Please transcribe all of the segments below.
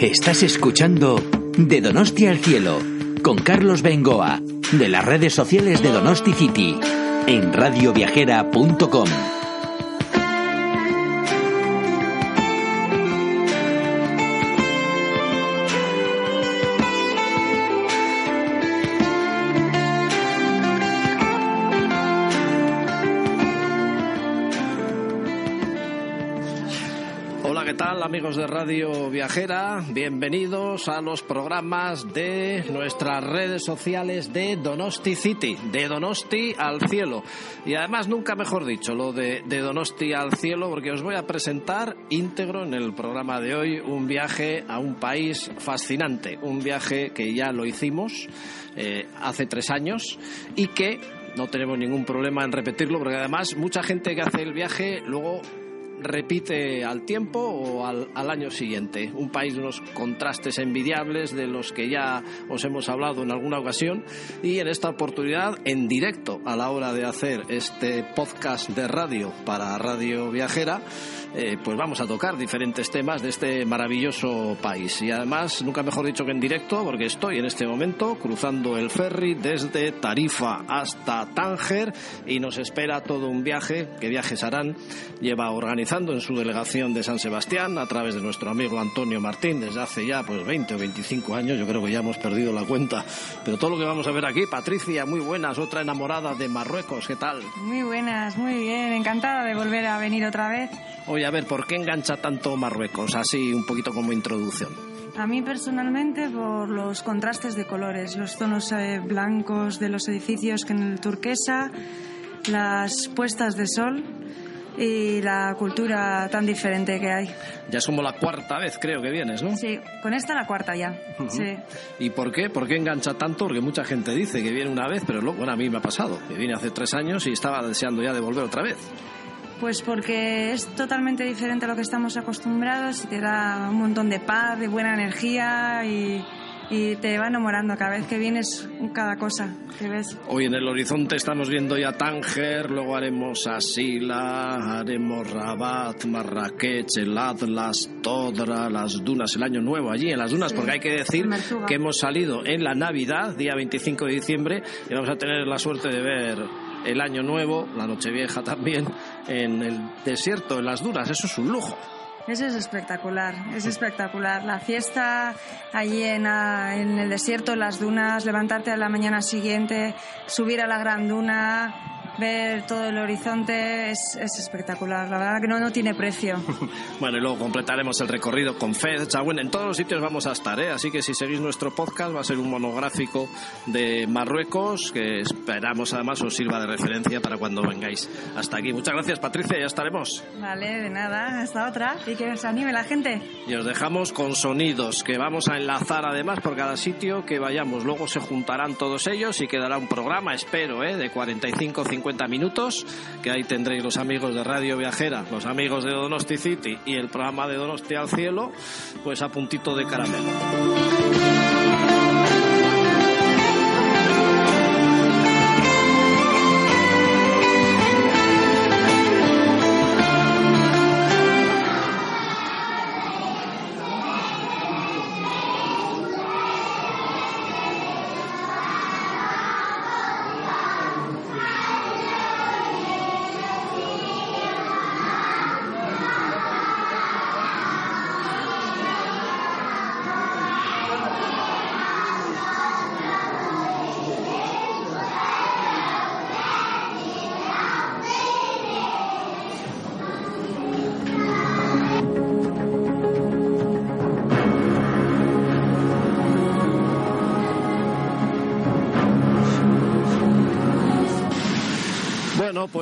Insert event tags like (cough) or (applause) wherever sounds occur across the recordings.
Estás escuchando De Donosti al Cielo con Carlos Bengoa de las redes sociales de Donosti City en radioviajera.com. de Radio Viajera? Bienvenidos a los programas de nuestras redes sociales de Donosti City, de Donosti al cielo. Y además, nunca mejor dicho, lo de, de Donosti al cielo, porque os voy a presentar íntegro en el programa de hoy un viaje a un país fascinante, un viaje que ya lo hicimos eh, hace tres años y que no tenemos ningún problema en repetirlo, porque además mucha gente que hace el viaje luego repite al tiempo o al, al, año siguiente. Un país unos contrastes envidiables de los que ya os hemos hablado en alguna ocasión y en esta oportunidad en directo a la hora de hacer este podcast de radio para Radio Viajera. Eh, pues vamos a tocar diferentes temas de este maravilloso país. Y además, nunca mejor dicho que en directo, porque estoy en este momento cruzando el ferry desde Tarifa hasta Tánger y nos espera todo un viaje que Viajes Harán lleva organizando en su delegación de San Sebastián a través de nuestro amigo Antonio Martín desde hace ya pues 20 o 25 años. Yo creo que ya hemos perdido la cuenta. Pero todo lo que vamos a ver aquí, Patricia, muy buenas, otra enamorada de Marruecos, ¿qué tal? Muy buenas, muy bien, encantada de volver a venir otra vez. A ver, ¿por qué engancha tanto Marruecos? Así un poquito como introducción. A mí personalmente por los contrastes de colores, los tonos eh, blancos de los edificios que en el turquesa, las puestas de sol y la cultura tan diferente que hay. Ya es como la cuarta vez creo que vienes, ¿no? Sí, con esta la cuarta ya. Uh -huh. sí. ¿Y por qué? ¿Por qué engancha tanto? Porque mucha gente dice que viene una vez, pero luego, bueno, a mí me ha pasado, que vine hace tres años y estaba deseando ya de volver otra vez. Pues porque es totalmente diferente a lo que estamos acostumbrados y te da un montón de paz, de buena energía y, y te va enamorando cada vez que vienes cada cosa que ves. Hoy en el horizonte estamos viendo ya Tánger, luego haremos Asila, haremos Rabat, Marrakech, el Atlas, Todra, las dunas, el año nuevo allí en las dunas, sí, porque hay que decir que hemos salido en la Navidad, día 25 de diciembre, y vamos a tener la suerte de ver el año nuevo, la Nochevieja también, en el desierto, en las dunas. Eso es un lujo. Eso es espectacular, es espectacular. La fiesta allí en, en, el desierto, en las dunas, levantarte a la mañana siguiente, subir a la gran duna, ver todo el horizonte, es, es espectacular. La verdad que no, no tiene precio. (laughs) bueno, y luego completaremos el recorrido con Fez, Chagüen. En todos los sitios vamos a estar, ¿eh? así que si seguís nuestro podcast va a ser un monográfico de Marruecos que esperamos además os sirva de referencia para cuando vengáis hasta aquí. Muchas gracias, Patricia, ya estaremos. Vale, de nada, hasta otra. Y que se anime la gente. Y os dejamos con sonidos que vamos a enlazar además por cada sitio que vayamos. Luego se juntarán todos ellos y quedará un programa, espero, ¿eh? de 45 50 minutos, que ahí tendréis los amigos de Radio Viajera, los amigos de Donosti City y el programa de Donosti al Cielo, pues a puntito de caramelo.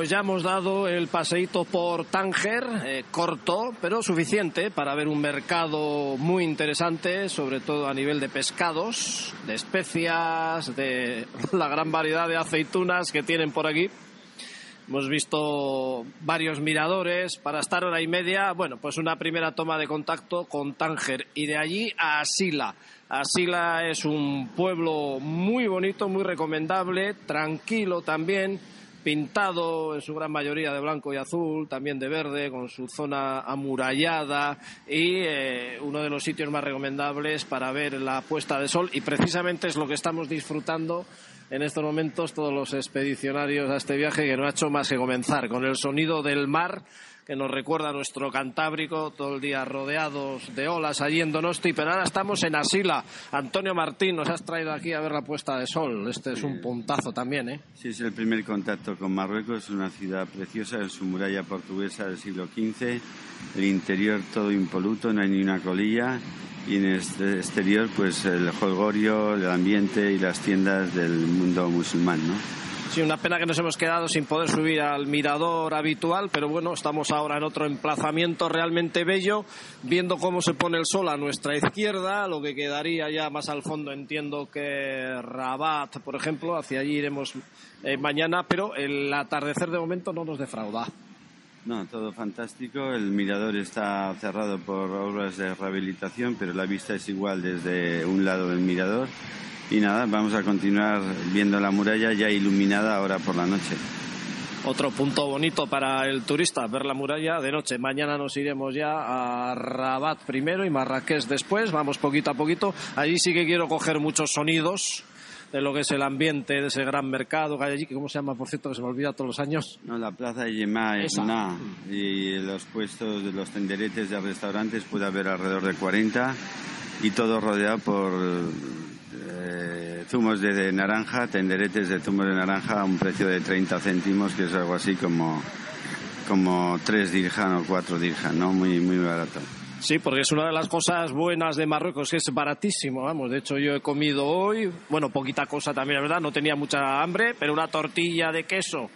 Pues ya hemos dado el paseíto por Tánger, eh, corto, pero suficiente para ver un mercado muy interesante, sobre todo a nivel de pescados, de especias, de (laughs) la gran variedad de aceitunas que tienen por aquí. Hemos visto varios miradores para estar hora y media. Bueno, pues una primera toma de contacto con Tánger y de allí a Asila. Asila es un pueblo muy bonito, muy recomendable, tranquilo también pintado en su gran mayoría de blanco y azul, también de verde, con su zona amurallada y eh, uno de los sitios más recomendables para ver la puesta de sol. Y precisamente es lo que estamos disfrutando en estos momentos todos los expedicionarios a este viaje que no ha hecho más que comenzar con el sonido del mar que nos recuerda a nuestro Cantábrico, todo el día rodeados de olas allí en Donosti, pero ahora estamos en Asila. Antonio Martín, nos has traído aquí a ver la puesta de sol. Este es un puntazo también, ¿eh? Sí, es el primer contacto con Marruecos, es una ciudad preciosa en su muralla portuguesa del siglo XV, el interior todo impoluto, no hay ni una colilla, y en el este exterior pues el holgorio, el ambiente y las tiendas del mundo musulmán, ¿no? Sí, una pena que nos hemos quedado sin poder subir al mirador habitual, pero bueno, estamos ahora en otro emplazamiento realmente bello, viendo cómo se pone el sol a nuestra izquierda, lo que quedaría ya más al fondo, entiendo que Rabat, por ejemplo, hacia allí iremos eh, mañana, pero el atardecer de momento no nos defrauda. No, todo fantástico. El mirador está cerrado por obras de rehabilitación, pero la vista es igual desde un lado del mirador y nada, vamos a continuar viendo la muralla ya iluminada ahora por la noche. Otro punto bonito para el turista, ver la muralla de noche. Mañana nos iremos ya a Rabat primero y Marrakech después. Vamos poquito a poquito. Allí sí que quiero coger muchos sonidos de lo que es el ambiente de ese gran mercado que hay allí, que cómo se llama, por cierto, que se me olvida todos los años. No, la plaza de Yemá es una, y los puestos de los tenderetes de restaurantes puede haber alrededor de 40 y todo rodeado por zumos de, naranja, tenderetes de zumos de naranja a un precio de 30 céntimos, que es algo así como, como 3 dirham o 4 dirham, ¿no? Muy, muy barato. Sí, porque es una de las cosas buenas de Marruecos, que es baratísimo, vamos. De hecho, yo he comido hoy, bueno, poquita cosa también, verdad, no tenía mucha hambre, pero una tortilla de queso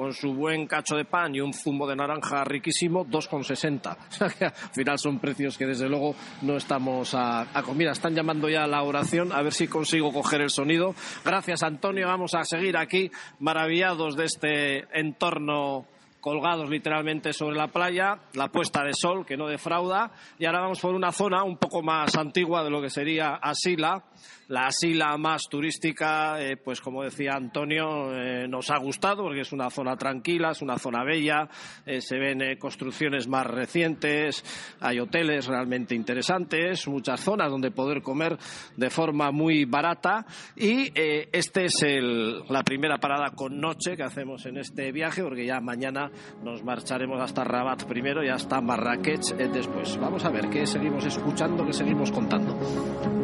con su buen cacho de pan y un zumo de naranja riquísimo, 2,60. (laughs) O sea que al final son precios que desde luego no estamos a, a Mira, están llamando ya a la oración, a ver si consigo coger el sonido. Gracias, Antonio. Vamos a seguir aquí maravillados de este entorno colgados literalmente sobre la playa, la puesta de sol que no defrauda y ahora vamos por una zona un poco más antigua de lo que sería Asila, la asila más turística, eh, pues como decía Antonio, eh, nos ha gustado porque es una zona tranquila, es una zona bella, eh, se ven construcciones más recientes, hay hoteles realmente interesantes, muchas zonas donde poder comer de forma muy barata y este es el, la primera parada con noche que hacemos en este viaje porque ya mañana nos marcharemos hasta Rabat primero y hasta Marrakech después. Vamos a ver qué seguimos escuchando, qué seguimos contando.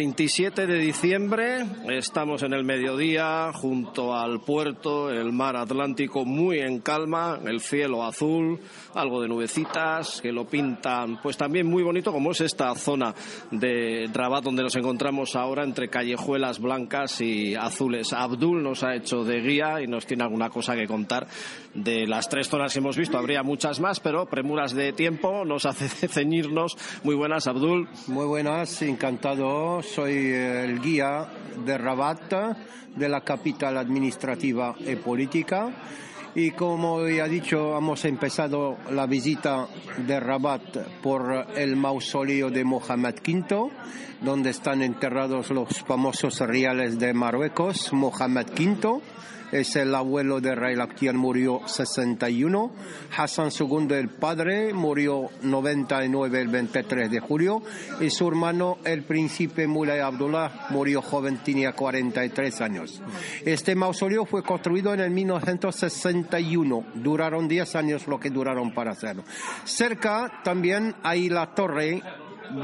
27 de diciembre, estamos en el mediodía junto al puerto, el mar Atlántico muy en calma, el cielo azul, algo de nubecitas que lo pintan pues también muy bonito como es esta zona de Rabat donde nos encontramos ahora entre callejuelas blancas y azules. Abdul nos ha hecho de guía y nos tiene alguna cosa que contar de las tres zonas que hemos visto. Habría muchas más, pero premuras de tiempo nos hace (laughs) ceñirnos. Muy buenas, Abdul. Muy buenas, encantado soy el guía de Rabat, de la capital administrativa y política. Y como ya he dicho, hemos empezado la visita de Rabat por el mausoleo de Mohamed V, donde están enterrados los famosos reales de Marruecos, Mohamed V es el abuelo de Rey Lactian, murió 61. Hassan II, el padre, murió 99 el 23 de julio. Y su hermano, el príncipe Mulay Abdullah, murió joven, tenía 43 años. Este mausoleo fue construido en el 1961. Duraron 10 años lo que duraron para hacerlo. Cerca también hay la torre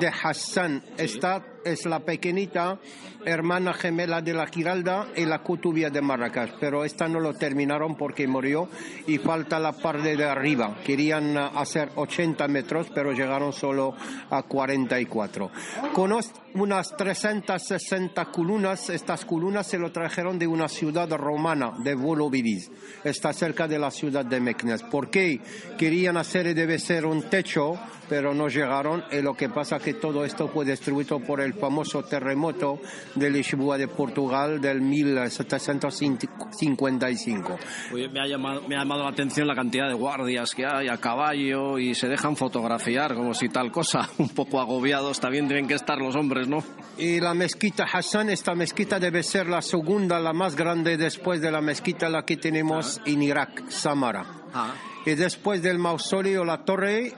de Hassan. Esta es la pequeñita hermana gemela de la Giralda y la Cutubia de Marrakech, pero esta no lo terminaron porque murió y falta la parte de arriba. Querían hacer 80 metros, pero llegaron solo a 44. Con unas 360 columnas, estas columnas se lo trajeron de una ciudad romana, de Volubilis. Está cerca de la ciudad de Meknes. ¿Por qué? Querían hacer, debe ser un techo, pero no llegaron y lo que pasa que todo esto fue destruido por el famoso terremoto de Lisboa de Portugal del 1755. me, ha llamado, me ha llamado la atención la cantidad de guardias que hay a caballo y se dejan fotografiar como si tal cosa, (laughs) un poco agobiados también tienen que estar los hombres, ¿no? Y la mezquita Hassan, esta mezquita debe ser la segunda, la más grande después de la mezquita la que tenemos en Irak, Samara. Ah. Y después del mausoleo, la torre,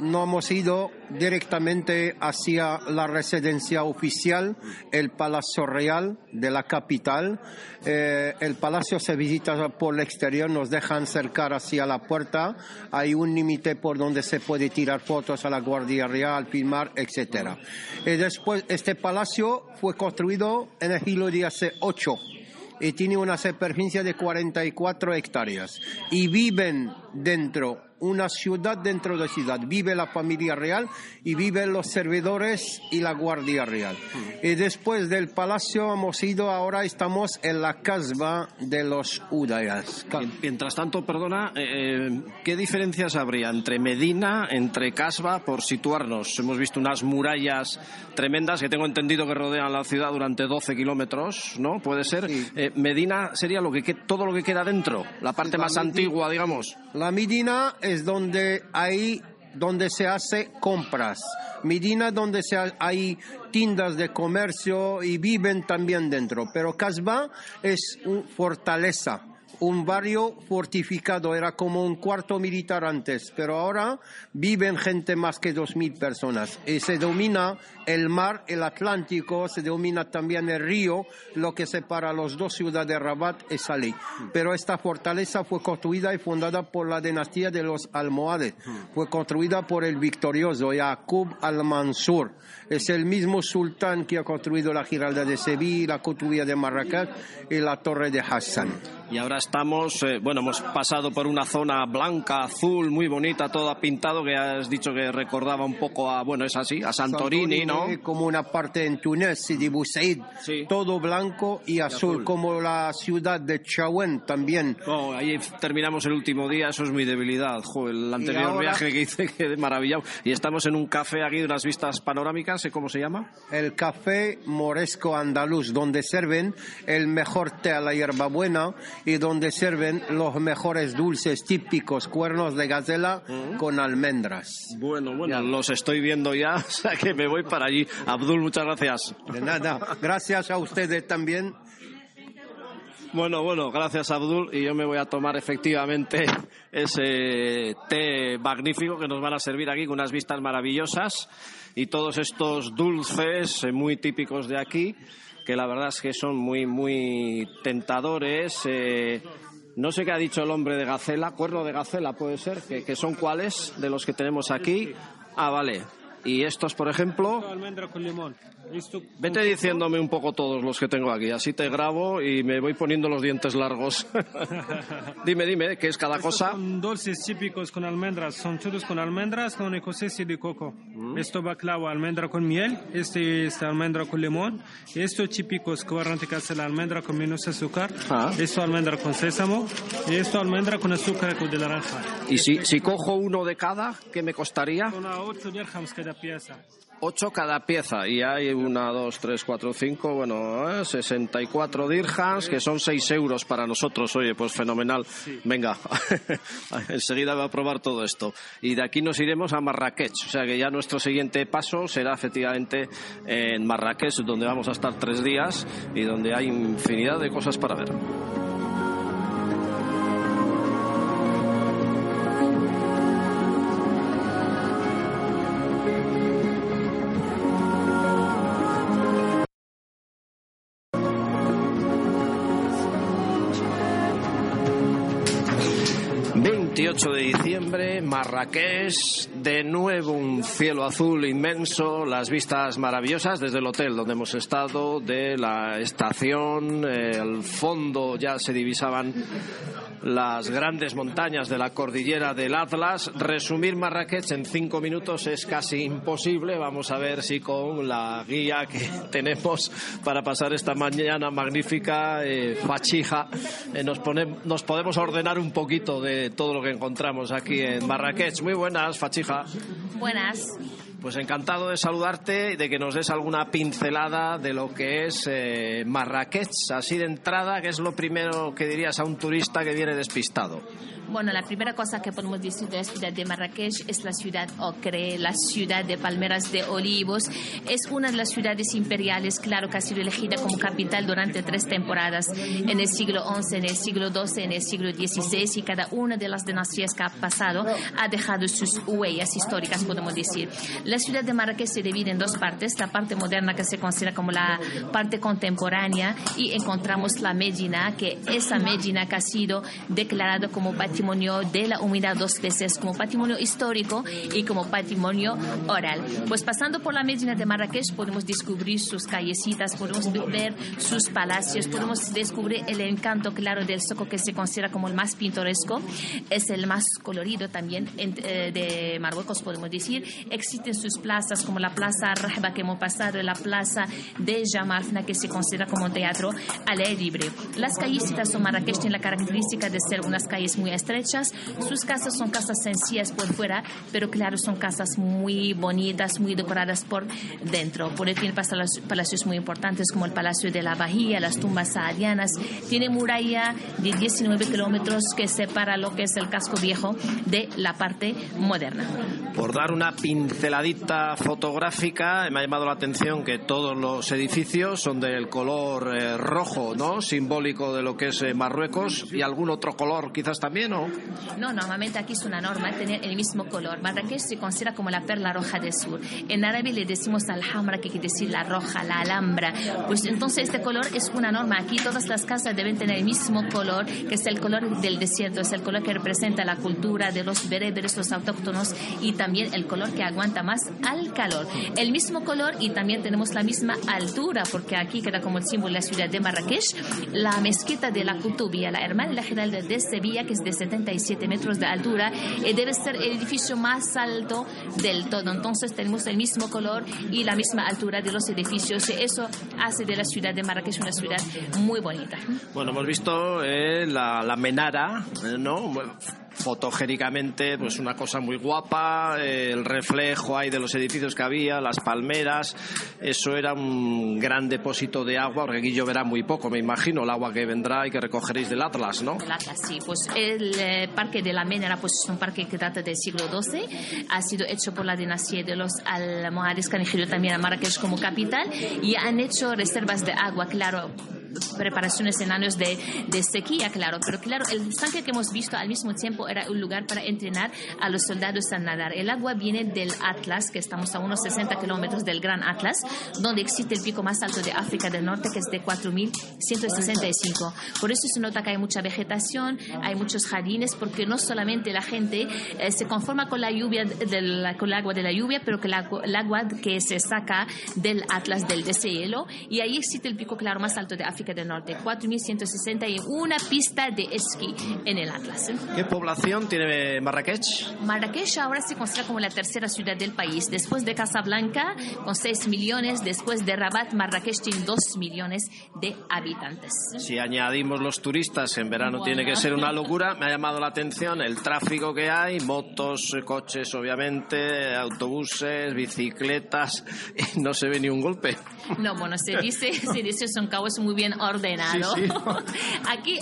no hemos ido directamente hacia la residencia oficial, el Palacio Real de la capital. Eh, el palacio se visita por el exterior, nos dejan acercar hacia la puerta. Hay un límite por donde se puede tirar fotos a la Guardia Real, filmar, etc. Y después, este palacio fue construido en el siglo XVIII y tiene una superficie de 44 hectáreas y viven dentro una ciudad dentro de la ciudad. Vive la familia real y viven los servidores y la guardia real. Y después del palacio hemos ido, ahora estamos en la casba de los Udayas. Mientras tanto, perdona, eh, eh, ¿qué diferencias habría entre Medina, entre Casba, por situarnos? Hemos visto unas murallas tremendas que tengo entendido que rodean la ciudad durante 12 kilómetros, ¿no? Puede ser. Eh, Medina sería lo que, todo lo que queda dentro, la parte más antigua, digamos. La Medina es donde hay donde se hace compras. Medina donde se hay tiendas de comercio y viven también dentro. Pero Casbah es una fortaleza un barrio fortificado, era como un cuarto militar antes, pero ahora viven gente más que dos mil personas y se domina el mar, el Atlántico, se domina también el río, lo que separa las dos ciudades, Rabat y Salih. Pero esta fortaleza fue construida y fundada por la dinastía de los almohades, fue construida por el victorioso Yaqub al-Mansur. Es el mismo sultán que ha construido la Giralda de Sevilla, la Cotubía de Marrakech y la Torre de Hassan. Y ahora estamos, eh, bueno, hemos pasado por una zona blanca, azul, muy bonita, toda pintado, que has dicho que recordaba un poco a, bueno, es así, a Santorini, ¿no? Como una parte en Túnez y de Busaid, todo blanco y azul, como la ciudad de Chauen también. Oh, ahí terminamos el último día, eso es mi debilidad, Joder, el anterior viaje que hice (laughs) quedé maravillado. Y estamos en un café aquí de unas vistas panorámicas, ¿cómo se llama? El Café Moresco Andaluz, donde sirven el mejor té a la hierbabuena y donde sirven los mejores dulces típicos, cuernos de gazela mm. con almendras. Bueno, bueno, los estoy viendo ya, (laughs) o sea que me voy para allí. Abdul, muchas gracias. De nada, gracias a ustedes también. Bueno, bueno, gracias Abdul y yo me voy a tomar efectivamente ese té magnífico que nos van a servir aquí con unas vistas maravillosas y todos estos dulces eh, muy típicos de aquí que la verdad es que son muy, muy tentadores. Eh, no sé qué ha dicho el hombre de Gacela, cuerno de Gacela puede ser, que, que son cuáles de los que tenemos aquí. Ah, vale. Y estos, por ejemplo. Vete diciéndome un poco todos los que tengo aquí, así te grabo y me voy poniendo los dientes largos. (laughs) dime, dime, ¿qué es cada cosa? Son dulces típicos con almendras, son todos con almendras con ecosistema de coco. Mm. Esto baclava, almendra con miel, este es almendra con limón, esto típicos que hace la almendra con menos azúcar, ah. esto almendra con sésamo, y esto almendra con azúcar de naranja. ¿Y si, si cojo uno de cada, qué me costaría? Son a 8 dirhams cada pieza. 8 cada pieza y hay una, dos, tres, cuatro, cinco, bueno, eh, 64 dirhams, que son 6 euros para nosotros. Oye, pues fenomenal. Venga, (laughs) enseguida voy a probar todo esto. Y de aquí nos iremos a Marrakech, o sea que ya nuestro siguiente paso será efectivamente en Marrakech, donde vamos a estar tres días y donde hay infinidad de cosas para ver. 28 28 de diciembre, Marrakech, de nuevo un cielo azul inmenso, las vistas maravillosas desde el hotel donde hemos estado, de la estación, eh, fondo ya se divisaban las grandes montañas de la cordillera del Atlas. Resumir Marrakech en cinco minutos es casi imposible. Vamos a ver si con la guía que (laughs) tenemos para pasar esta mañana magnífica, eh, fachija, eh, nos, nos podemos ordenar un poquito de todo lo que encontramos aquí en Marrakech. Muy buenas, fachija. Buenas. Pues encantado de saludarte y de que nos des alguna pincelada de lo que es eh, Marrakech, así de entrada, que es lo primero que dirías a un turista que viene despistado. Bueno, la primera cosa que podemos decir de la ciudad de Marrakech es la ciudad ocre, la ciudad de palmeras de olivos. Es una de las ciudades imperiales, claro, que ha sido elegida como capital durante tres temporadas, en el siglo XI, en el siglo XII, en el siglo XVI, y cada una de las dinastías que ha pasado ha dejado sus huellas históricas, podemos decir. La ciudad de Marrakech se divide en dos partes, la parte moderna que se considera como la parte contemporánea, y encontramos la Medina, que esa Medina que ha sido declarada como patrimonio patrimonio de la humanidad dos veces, como patrimonio histórico y como patrimonio oral. Pues pasando por la Medina de Marrakech podemos descubrir sus callecitas, podemos ver sus palacios, podemos descubrir el encanto claro del Soco que se considera como el más pintoresco, es el más colorido también eh, de Marruecos, podemos decir. Existen sus plazas como la Plaza Rahba que hemos pasado, la Plaza de Jamalfna que se considera como un teatro al aire libre. Las callecitas de Marrakech tienen la característica de ser unas calles muy estrechas. Sus casas son casas sencillas por fuera, pero claro, son casas muy bonitas, muy decoradas por dentro. Por tiene palacios muy importantes como el Palacio de la Bahía, las tumbas saadianas. Tiene muralla de 19 kilómetros que separa lo que es el casco viejo de la parte moderna. Por dar una pinceladita fotográfica, me ha llamado la atención que todos los edificios son del color eh, rojo, ¿no? Simbólico de lo que es eh, Marruecos y algún otro color quizás también, ¿no? normalmente aquí es una norma tener el mismo color. Marrakech se considera como la perla roja del sur. En árabe le decimos alhambra, que quiere decir la roja, la alhambra. Pues entonces este color es una norma. Aquí todas las casas deben tener el mismo color, que es el color del desierto, es el color que representa la cultura de los bereberes, los autóctonos, y también el color que aguanta más al calor. El mismo color y también tenemos la misma altura, porque aquí queda como el símbolo de la ciudad de Marrakech, la mezquita de la Kutubia, la hermana de la general de Sevilla, que es de 77 metros de altura y debe ser el edificio más alto del todo. Entonces tenemos el mismo color y la misma altura de los edificios y eso hace de la ciudad de Marrakech una ciudad muy bonita. Bueno, hemos visto eh, la, la, menara, eh, ¿no? Fotogénicamente pues una cosa muy guapa, el reflejo ahí de los edificios que había, las palmeras, eso era un gran depósito de agua, porque aquí lloverá muy poco, me imagino, el agua que vendrá y que recogeréis del Atlas, ¿no? El Atlas, sí, pues el eh, parque de la Menera pues es un parque que data del siglo XII, ha sido hecho por la dinastía de los almohades que han también a Marrakech como capital y han hecho reservas de agua, claro, preparaciones en años de, sequía, claro. Pero claro, el estanque que hemos visto al mismo tiempo era un lugar para entrenar a los soldados a nadar. El agua viene del Atlas, que estamos a unos 60 kilómetros del Gran Atlas, donde existe el pico más alto de África del Norte, que es de 4.165. Por eso se nota que hay mucha vegetación, hay muchos jardines, porque no solamente la gente eh, se conforma con la lluvia, con el agua de la lluvia, pero que el agua que se saca del Atlas del deshielo, y ahí existe el pico claro más alto de África del Norte, 4.160 y una pista de esquí en el Atlas. ¿Qué población tiene Marrakech? Marrakech ahora se considera como la tercera ciudad del país, después de Casablanca con 6 millones, después de Rabat, Marrakech tiene 2 millones de habitantes. Si añadimos los turistas, en verano tiene que ser una locura. Me ha llamado la atención el tráfico que hay, motos, coches, obviamente, autobuses, bicicletas, (laughs) no se ve ni un golpe. No, bueno, se dice, (laughs) se dice son caos muy bien ordenado. (laughs) Aquí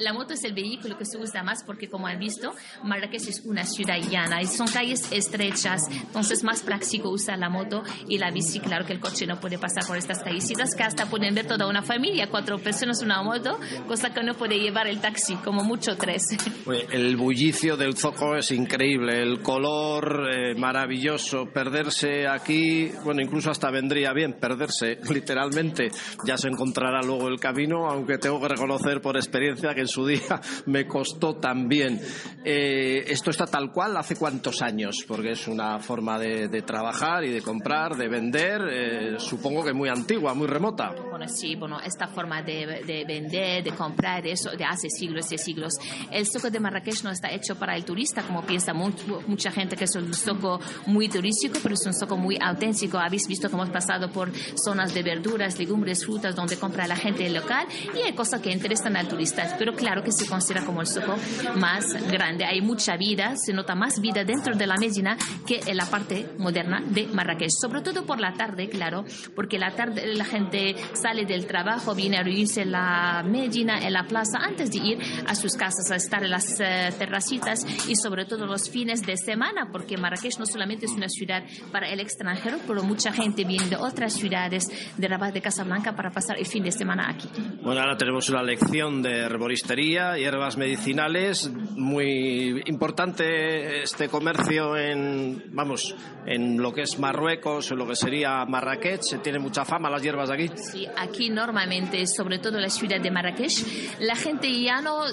la moto es el vehículo que se usa más porque, como han visto, Marrakech es una ciudad llana y son calles estrechas, entonces más práctico usar la moto y la bici. Claro que el coche no puede pasar por estas callecitas que hasta pueden ver toda una familia, cuatro personas en una moto, cosa que no puede llevar el taxi, como mucho tres. (laughs) El bullicio del Zoco es increíble, el color eh, maravilloso, perderse aquí, bueno, incluso hasta vendría bien perderse, literalmente, ya se encontrará luego el camino, aunque tengo que reconocer por experiencia que en su día (laughs) me costó también. Eh, ¿Esto está tal cual hace cuántos años? Porque es una forma de, trabajar y de comprar, de vender, eh, supongo que muy antigua, muy remota. Bueno, sí, bueno, esta forma de, de vender, de comprar, eso de hace siglos y siglos. El soco de Marrakech no está hecho para el turista, como piensa mucha gente que es un soco muy turístico, pero es un soco muy auténtico. Habéis visto que hemos pasado por zonas de verduras, legumbres, frutas, donde compra la gente local y hay cosas que interesan al turista. Pero claro que se considera como el soco más grande. Hay mucha vida, se nota más vida dentro de la Medina que en la parte moderna de Marrakech. Sobre todo por la tarde, claro, porque la tarde la gente sale del trabajo, viene a reunirse en la Medina, en la plaza, antes de ir a sus casas, a estar en las eh, terracitas y sobre todo los fines de semana, porque Marrakech no solamente es una ciudad para el extranjero, pero mucha gente viene de otras ciudades de Rabat, de Casablanca, para pasar el fin de semana aquí. Bueno, ahora tenemos una lección de herboristería, hierbas medicinales, muy importante este comercio en, vamos, en lo que es Marruecos, en lo que sería Marrakech, tiene mucha fama las hierbas de aquí. Sí, aquí normalmente, sobre todo en la ciudad de Marrakech, la gente ya no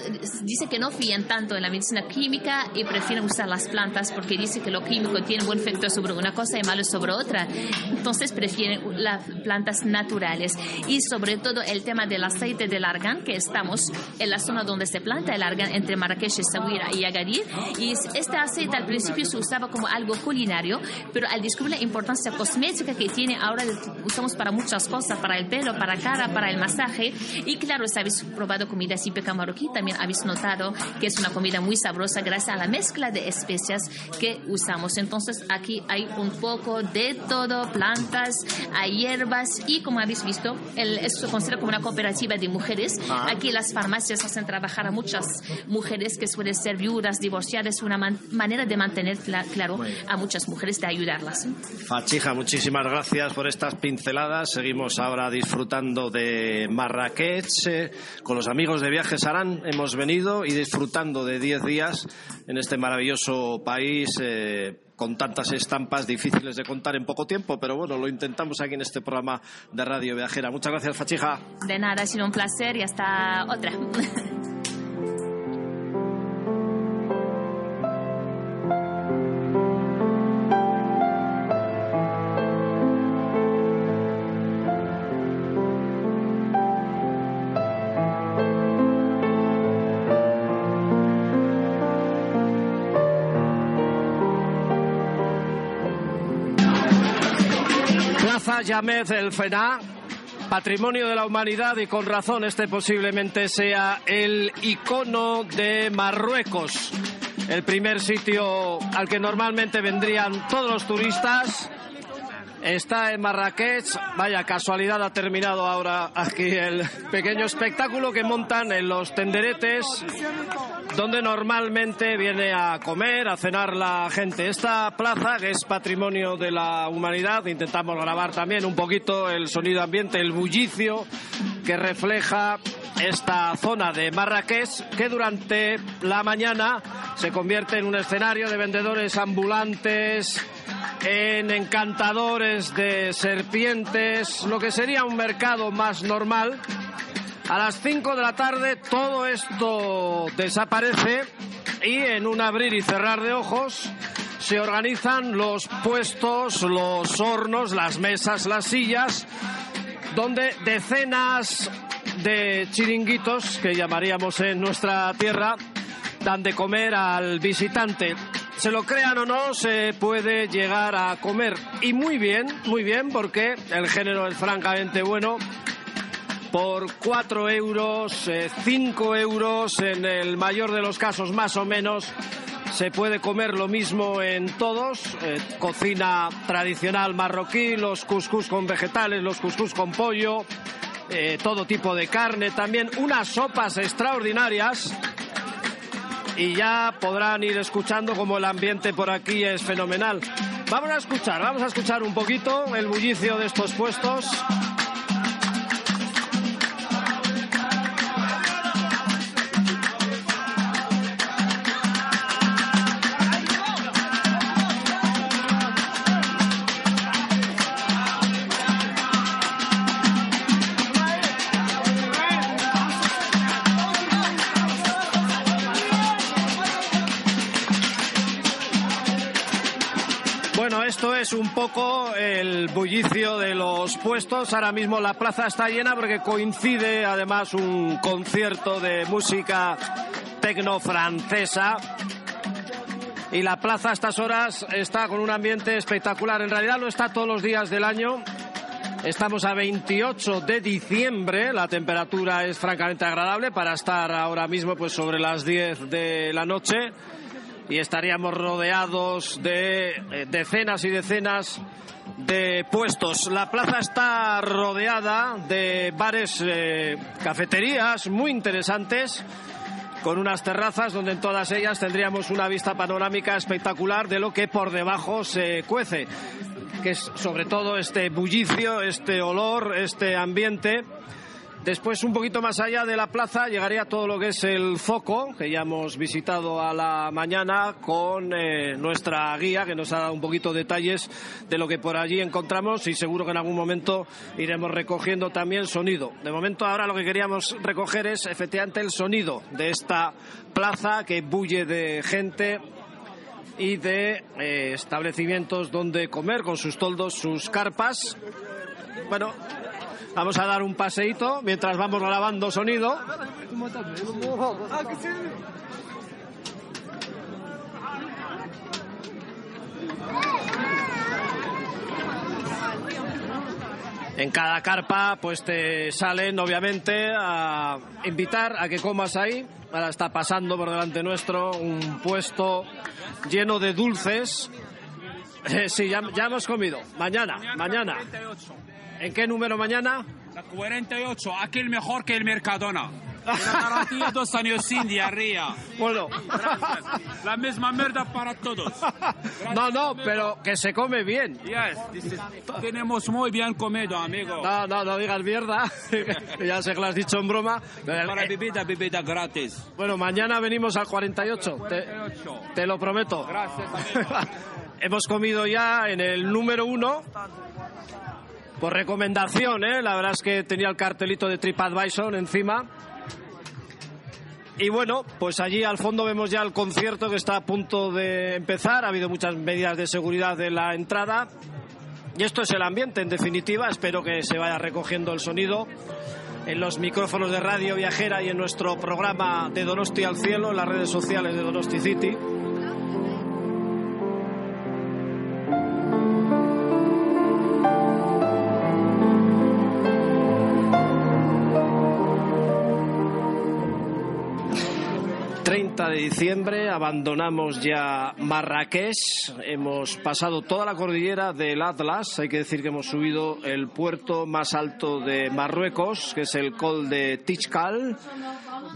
dice que no fían tanto en la medicina química y prefieren usar las plantas porque dice que lo químico tiene buen efecto sobre una cosa y malo sobre otra. Entonces prefieren plantas naturales y sobre todo el tema del aceite del argán, que estamos en la zona donde se planta el argán entre Marrakech, Essaouira y Agadir. Y este aceite al principio se usaba como algo culinario, pero al descubrir la importancia cosmética que tiene, ahora usamos para muchas cosas, para el pelo, para cara, para el masaje. Y claro, si habéis probado comida típica marroquí, también habéis notado que es una comida muy sabrosa gracias a la mezcla de especias que usamos. Entonces aquí hay un poco de todo, plantas, hay hierbas y como habéis visto, el, esto se considera como una cooperativa de mujeres. Ah. Aquí las farmacias hacen trabajar a muchas mujeres que suelen ser viudas, divorciadas, una manera de mantener, claro, a muchas mujeres, de ayudarlas. Fachija, muchísimas gracias por estas pinceladas. Seguimos ahora disfrutando de Marrakech. Eh, con los amigos de Viajes Arán hemos venido y disfrutando de 10 días en este maravilloso país. Eh, con tantas estampas difíciles de contar en poco tiempo, pero bueno, lo intentamos aquí en este programa de Radio Viajera. Muchas gracias, Fachija. De nada, ha sido un placer y hasta otra. (laughs) Yamed El Fena, patrimonio de la humanidad y con razón este posiblemente sea el icono de Marruecos, el primer sitio al que normalmente vendrían todos los turistas. Está en Marrakech, vaya casualidad ha terminado ahora aquí el pequeño espectáculo que montan en los tenderetes donde normalmente viene a comer, a cenar la gente. Esta plaza, que es patrimonio de la humanidad, intentamos grabar también un poquito el sonido ambiente, el bullicio que refleja esta zona de Marrakech, que durante la mañana se convierte en un escenario de vendedores ambulantes, en encantadores de serpientes, lo que sería un mercado más normal a las 5 de la tarde todo esto desaparece y en un abrir y cerrar de ojos se organizan los puestos, los hornos, las mesas, las sillas, donde decenas de chiringuitos, que llamaríamos en nuestra tierra, dan de comer al visitante. Se lo crean o no, se puede llegar a comer. Y muy bien, muy bien, porque el género es francamente bueno por 4 euros, 5 eh, euros, en el mayor de los casos más o menos. Se puede comer lo mismo en todos, eh, cocina tradicional marroquí, los cuscús con vegetales, los cuscús con pollo, eh, todo tipo de carne, también unas sopas extraordinarias y ya podrán ir escuchando como el ambiente por aquí es fenomenal. Vamos a escuchar, vamos a escuchar un poquito el bullicio de estos puestos. Esto es un poco el bullicio de los puestos. Ahora mismo la plaza está llena porque coincide además un concierto de música tecno-francesa. Y la plaza a estas horas está con un ambiente espectacular. En realidad no está todos los días del año. Estamos a 28 de diciembre, la temperatura es francamente agradable para estar ahora mismo pues sobre las 10 de la noche y estaríamos rodeados de eh, decenas y decenas de puestos. La plaza está rodeada de bares, eh, cafeterías muy interesantes con unas terrazas donde en todas ellas tendríamos una vista panorámica espectacular de lo que por debajo se cuece, que es sobre todo este bullicio, este olor, este ambiente Después, un poquito más allá de la plaza, llegaría todo lo que es el Zoco, que ya hemos visitado a la mañana con eh, nuestra guía, que nos ha dado un poquito de detalles de lo que por allí encontramos y seguro que en algún momento iremos recogiendo también sonido. De momento, ahora lo que queríamos recoger es efectivamente el sonido de esta plaza que bulle de gente y de eh, establecimientos donde comer con sus toldos, sus carpas. Bueno, Vamos a dar un paseíto mientras vamos grabando sonido. En cada carpa pues te salen obviamente a invitar a que comas ahí. Ahora está pasando por delante nuestro un puesto lleno de dulces. Eh, sí, ya, ya hemos comido. Mañana, mañana. ¿En qué número mañana? La 48, aquí el mejor que el Mercadona. garantía (laughs) dos años sin diarrea. Bueno. La misma mierda para todos. (laughs) no, no, pero que se come bien. Yes, tenemos muy bien comido, amigo. No, no, no digas mierda. (laughs) ya sé que lo has dicho en broma. Para bebida, bebida gratis. Bueno, mañana venimos al 48. Te, te lo prometo. Gracias, Hemos comido ya en el número uno por recomendación, ¿eh? La verdad es que tenía el cartelito de TripAdvisor encima. Y bueno, pues allí al fondo vemos ya el concierto que está a punto de empezar. Ha habido muchas medidas de seguridad de la entrada. Y esto es el ambiente, en definitiva. Espero que se vaya recogiendo el sonido en los micrófonos de radio viajera y en nuestro programa de Donosti al Cielo, en las redes sociales de Donosti City. 30 de diciembre abandonamos ya Marrakech, hemos pasado toda la cordillera del Atlas, hay que decir que hemos subido el puerto más alto de Marruecos, que es el Col de Tichkal,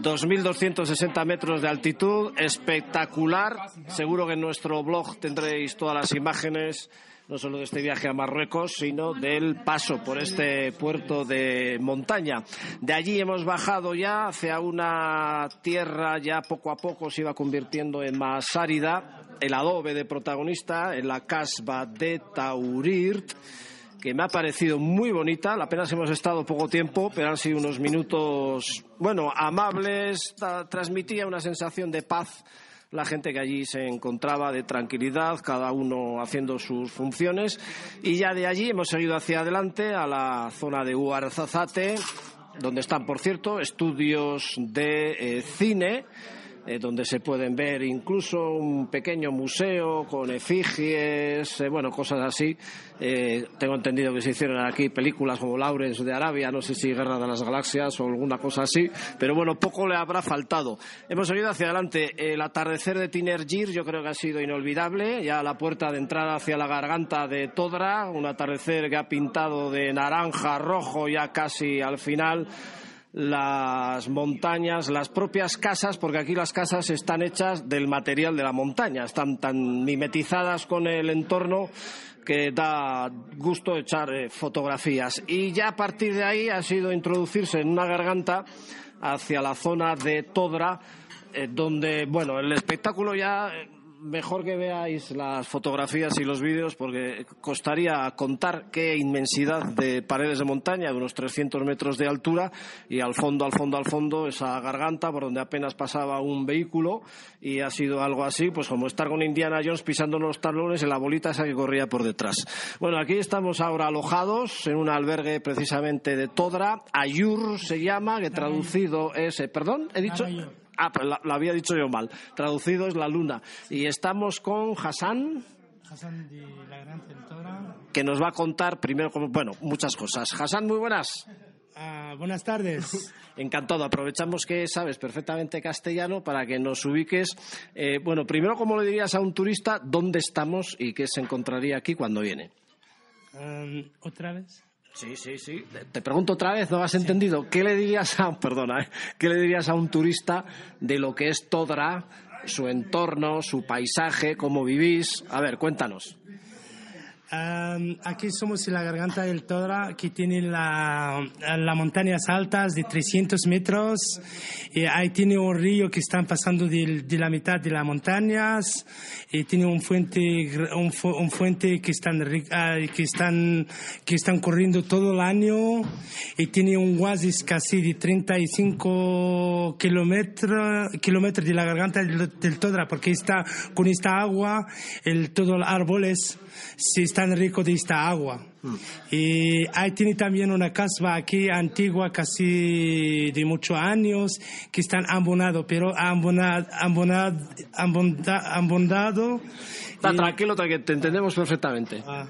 2.260 metros de altitud, espectacular, seguro que en nuestro blog tendréis todas las imágenes no solo de este viaje a Marruecos, sino del paso por este puerto de montaña. De allí hemos bajado ya hacia una tierra ya poco a poco se iba convirtiendo en más árida, el adobe de protagonista en la casba de Taurirt que me ha parecido muy bonita. Apenas hemos estado poco tiempo, pero han sido unos minutos, bueno, amables. Transmitía una sensación de paz la gente que allí se encontraba de tranquilidad, cada uno haciendo sus funciones. Y ya de allí hemos seguido hacia adelante a la zona de Uarzazate, donde están, por cierto, estudios de eh, cine eh, donde se pueden ver incluso un pequeño museo con efigies, eh, bueno, cosas así. Eh, tengo entendido que se hicieron aquí películas como Lawrence de Arabia, no sé si Guerra de las Galaxias o alguna cosa así, pero bueno, poco le habrá faltado. Hemos seguido hacia adelante. El atardecer de Tinergir yo creo que ha sido inolvidable, ya la puerta de entrada hacia la garganta de Todra, un atardecer que ha pintado de naranja, rojo ya casi al final las montañas, las propias casas, porque aquí las casas están hechas del material de la montaña, están tan mimetizadas con el entorno que da gusto echar eh, fotografías. Y ya a partir de ahí ha sido introducirse en una garganta hacia la zona de Todra, eh, donde, bueno, el espectáculo ya eh, mejor que veáis las fotografías y los vídeos porque costaría contar qué inmensidad de paredes de montaña de unos 300 metros de altura y al fondo, al fondo, al fondo esa garganta por donde apenas pasaba un vehículo y ha sido algo así, pues como estar con Indiana Jones pisando los talones en la bolita esa que corría por detrás. Bueno, aquí estamos ahora alojados en un albergue precisamente de Todra, Ayur se llama, que traducido es, eh, perdón, he dicho... Ah, pues lo había dicho yo mal. Traducido es la luna. Y estamos con Hassan. Hassan de la Gran Tentora. Que nos va a contar primero, bueno, muchas cosas. Hassan, muy buenas. Ah, buenas tardes. (laughs) Encantado. Aprovechamos que sabes perfectamente castellano para que nos ubiques. Eh, bueno, primero, ¿cómo le dirías a un turista dónde estamos y qué se encontraría aquí cuando viene? Um, ¿Otra vez? Sí, sí, sí. Te pregunto otra vez, ¿no has entendido? ¿Qué le dirías a, (laughs) perdona, ¿eh? ¿qué le dirías a un turista de lo que es Todra, su entorno, su paisaje, cómo vivís? A ver, cuéntanos aquí somos en la garganta del Todra, que tiene las montañas altas de 300 metros. Y ahí tiene un río que está pasando de, la mitad de las montañas. Y tiene un fuente, un, fuente que están, ah, que están, que están corriendo todo el año. Y tiene un oasis casi de 35 kilómetros, kilómetros de la garganta del, Todra, porque está con esta agua, el, todos los árboles si están ricos de esta agua. Mm. Y ahí tiene también una casa aquí antigua, casi de muchos años, que están abonado, pero abonado, abonado, abondado. tranquilo, te entendemos perfectamente. Ah,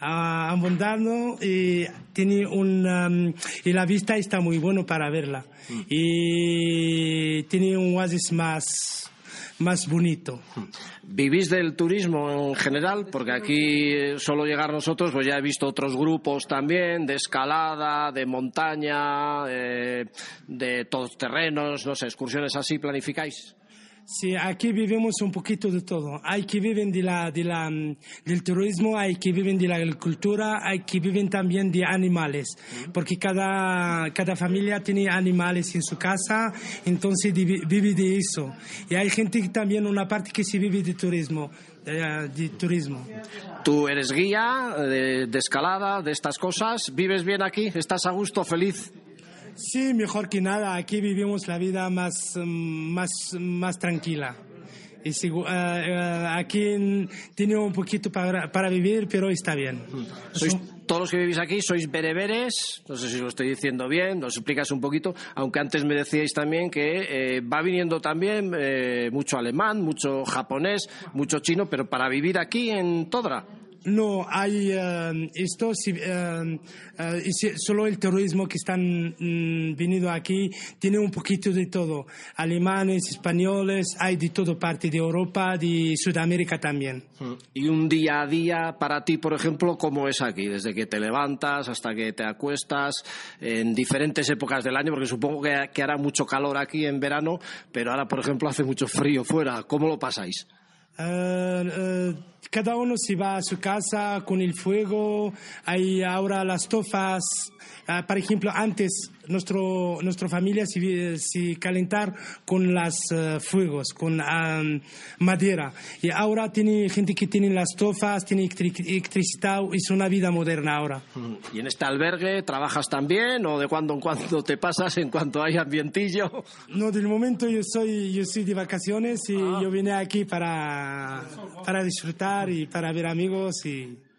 ah, abondado y tiene un um, y la vista está muy bueno para verla mm. y tiene un oasis más más bonito. ¿Vivís del turismo en general? Porque aquí solo llegar nosotros, pues ya he visto otros grupos también de escalada, de montaña, de, de todos terrenos, no sé, excursiones así, ¿planificáis? Sí, aquí vivimos un poquito de todo. Hay que viven de la, de la, mm, del turismo, hay que viven de la agricultura, hay que viven también de animales, porque cada, cada familia tiene animales en su casa, entonces vive de eso. Y hay gente que también, una parte que se vive de turismo. De, turismo. Tú eres guía de, de escalada, de estas cosas. ¿Vives bien aquí? ¿Estás a gusto, feliz? Sí, mejor que nada. Aquí vivimos la vida más, mm, más, más tranquila. Y si, uh, aquí tiene un poquito para, para, vivir, pero está bien. Sois, todos los que vivís aquí sois bereberes, no sé si lo estoy diciendo bien, nos explicas un poquito, aunque antes me decíais también que eh, va viniendo también eh, mucho alemán, mucho japonés, mucho chino, pero para vivir aquí en Todra. No, hay eh, esto, eh, eh, solo el terrorismo que están mm, viniendo aquí tiene un poquito de todo. Alemanes, españoles, hay de todo parte de Europa, de Sudamérica también. Mm. Y un día a día para ti, por ejemplo, ¿cómo es aquí? Desde que te levantas hasta que te acuestas, en diferentes épocas del año, porque supongo que hará mucho calor aquí en verano, pero ahora, por ejemplo, hace mucho frío fuera. ¿Cómo lo pasáis? Cada uno se va a su casa con el fuego, hay ahora las tofas, ah, por ejemplo, antes nuestro, nuestra familia se, se calentar con los eh, fuegos, con madera. Y ahora tiene gente que tiene las tofas, tiene electricidad, es una vida moderna ahora. ¿Y en este albergue trabajas también o de cuando en cuando te pasas en cuanto hay ambientillo? No, del momento yo soy, yo soy de vacaciones y ah. yo vine aquí para, para disfrutar y para ver amigos y...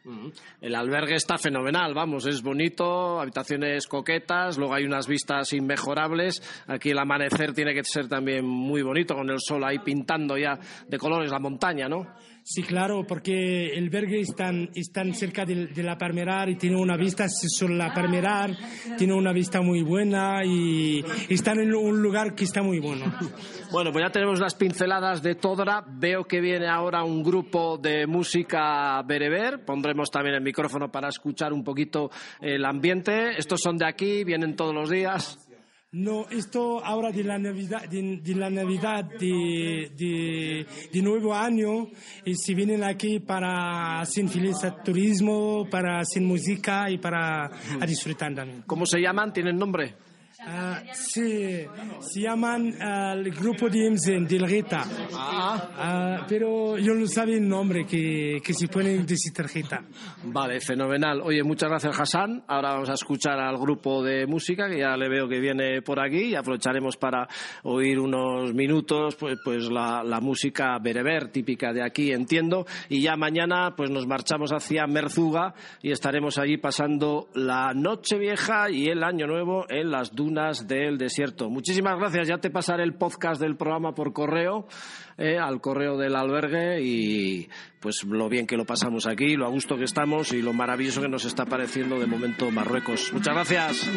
El albergue está fenomenal, vamos, es bonito, habitaciones coquetas, luego hay unas vistas inmejorables. Aquí el amanecer tiene que ser también muy bonito, con el sol ahí pintando ya de colores la montaña, ¿no? Sí, claro, porque el albergue está, tan cerca de, la Parmerar y tiene una vista sobre la Parmerar, tiene una vista muy buena y están en un lugar que está muy bueno. Bueno, pues ya tenemos las pinceladas de Todra. Veo que viene ahora un grupo de música bereber. Pondremos también el micrófono para escuchar un poquito el ambiente. Estos son de aquí, vienen todos los días. No, esto ahora de la Navidad, de, la Navidad de, de, nuevo año, y si vienen aquí para hacer feliz turismo, para hacer música y para disfrutar también. ¿Cómo se llaman? ¿Tienen nombre? Ah, sí, se llaman ah, el grupo de IMSEN, de Rita. Ah, pero yo no sabía el nombre que, que se ponen decir tarjeta. Vale, fenomenal. Oye, muchas gracias, Hassan. Ahora vamos a escuchar al grupo de música, que ya le veo que viene por aquí, y aprovecharemos para oír unos minutos, pues, pues la, la música bereber, típica de aquí, entiendo. Y ya mañana, pues nos marchamos hacia Merzuga y estaremos allí pasando la noche vieja y el año nuevo en las dunas del desierto. Muchísimas gracias. Ya te pasaré el podcast del programa por correo, eh, al correo del albergue y pues lo bien que lo pasamos aquí, lo a gusto que estamos y lo maravilloso que nos está pareciendo de momento Marruecos. Muchas gracias.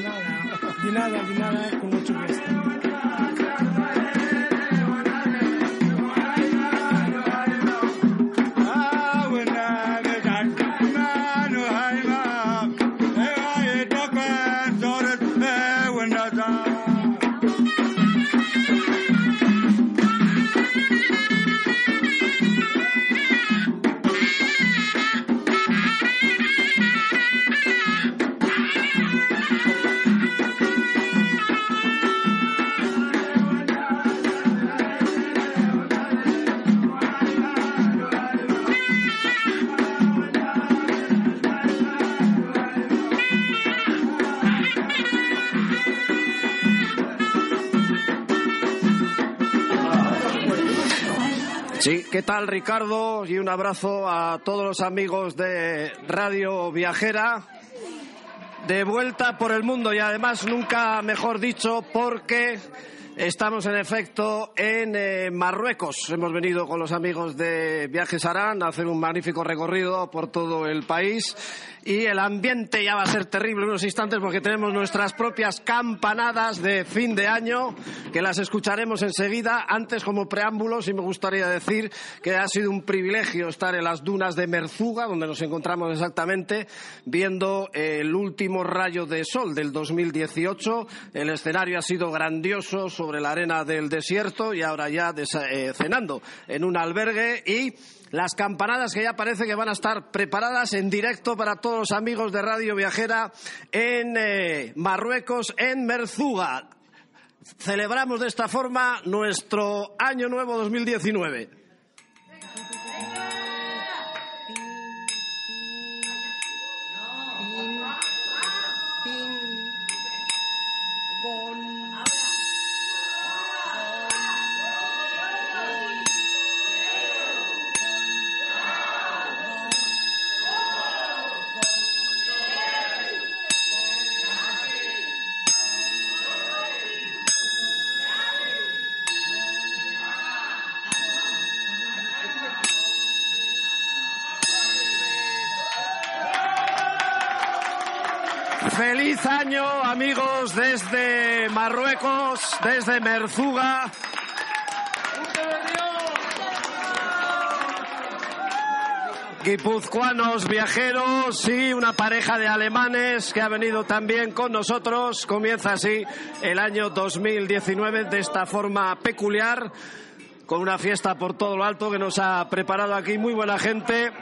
Sí, ¿qué tal Ricardo? Y un abrazo a todos los amigos de Radio Viajera. De vuelta por el mundo y además nunca mejor dicho porque Estamos en efecto en eh, Marruecos. Hemos venido con los amigos de Viajes Arán a hacer un magnífico recorrido por todo el país y el ambiente ya va a ser terrible en unos instantes porque tenemos nuestras propias campanadas de fin de año que las escucharemos enseguida. Antes, como preámbulo, sí me gustaría decir que ha sido un privilegio estar en las dunas de Merzuga, donde nos encontramos exactamente, viendo el último rayo de sol del 2018. El escenario ha sido grandioso sobre la arena del desierto y ahora ya eh, cenando en un albergue y las campanadas que ya parece que van a estar preparadas en directo para todos los amigos de Radio Viajera en eh, Marruecos, en Merzuga. Celebramos de esta forma nuestro Año Nuevo 2019. Marruecos, desde Merzuga. Guipuzcoanos viajeros y una pareja de alemanes que ha venido también con nosotros. Comienza así el año 2019 de esta forma peculiar, con una fiesta por todo lo alto que nos ha preparado aquí muy buena gente.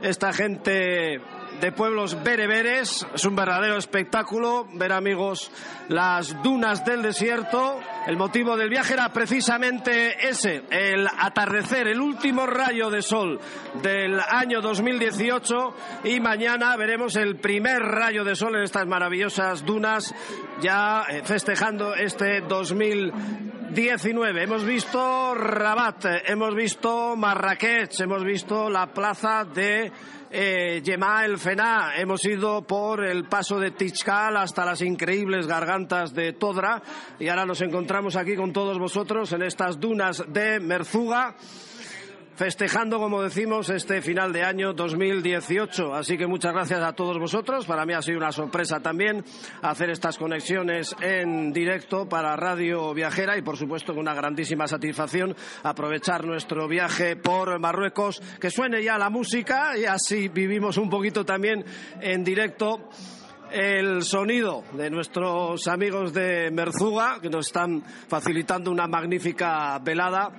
Esta gente de pueblos bereberes. Es un verdadero espectáculo ver, amigos, las dunas del desierto. El motivo del viaje era precisamente ese, el atardecer, el último rayo de sol del año 2018 y mañana veremos el primer rayo de sol en estas maravillosas dunas ya eh, festejando este 2019. Hemos visto Rabat, hemos visto Marrakech, hemos visto la plaza de eh, el Fená. Hemos ido por el paso de Tichkal hasta las increíbles gargantas de Todra y ahora nos encontramos aquí con todos vosotros en estas dunas de Merzuga festejando, como decimos, este final de año 2018. Así que muchas gracias a todos vosotros. Para mí ha sido una sorpresa también hacer estas conexiones en directo para Radio Viajera y, por supuesto, con una grandísima satisfacción aprovechar nuestro viaje por Marruecos. Que suene ya la música y así vivimos un poquito también en directo el sonido de nuestros amigos de Merzuga, que nos están facilitando una magnífica velada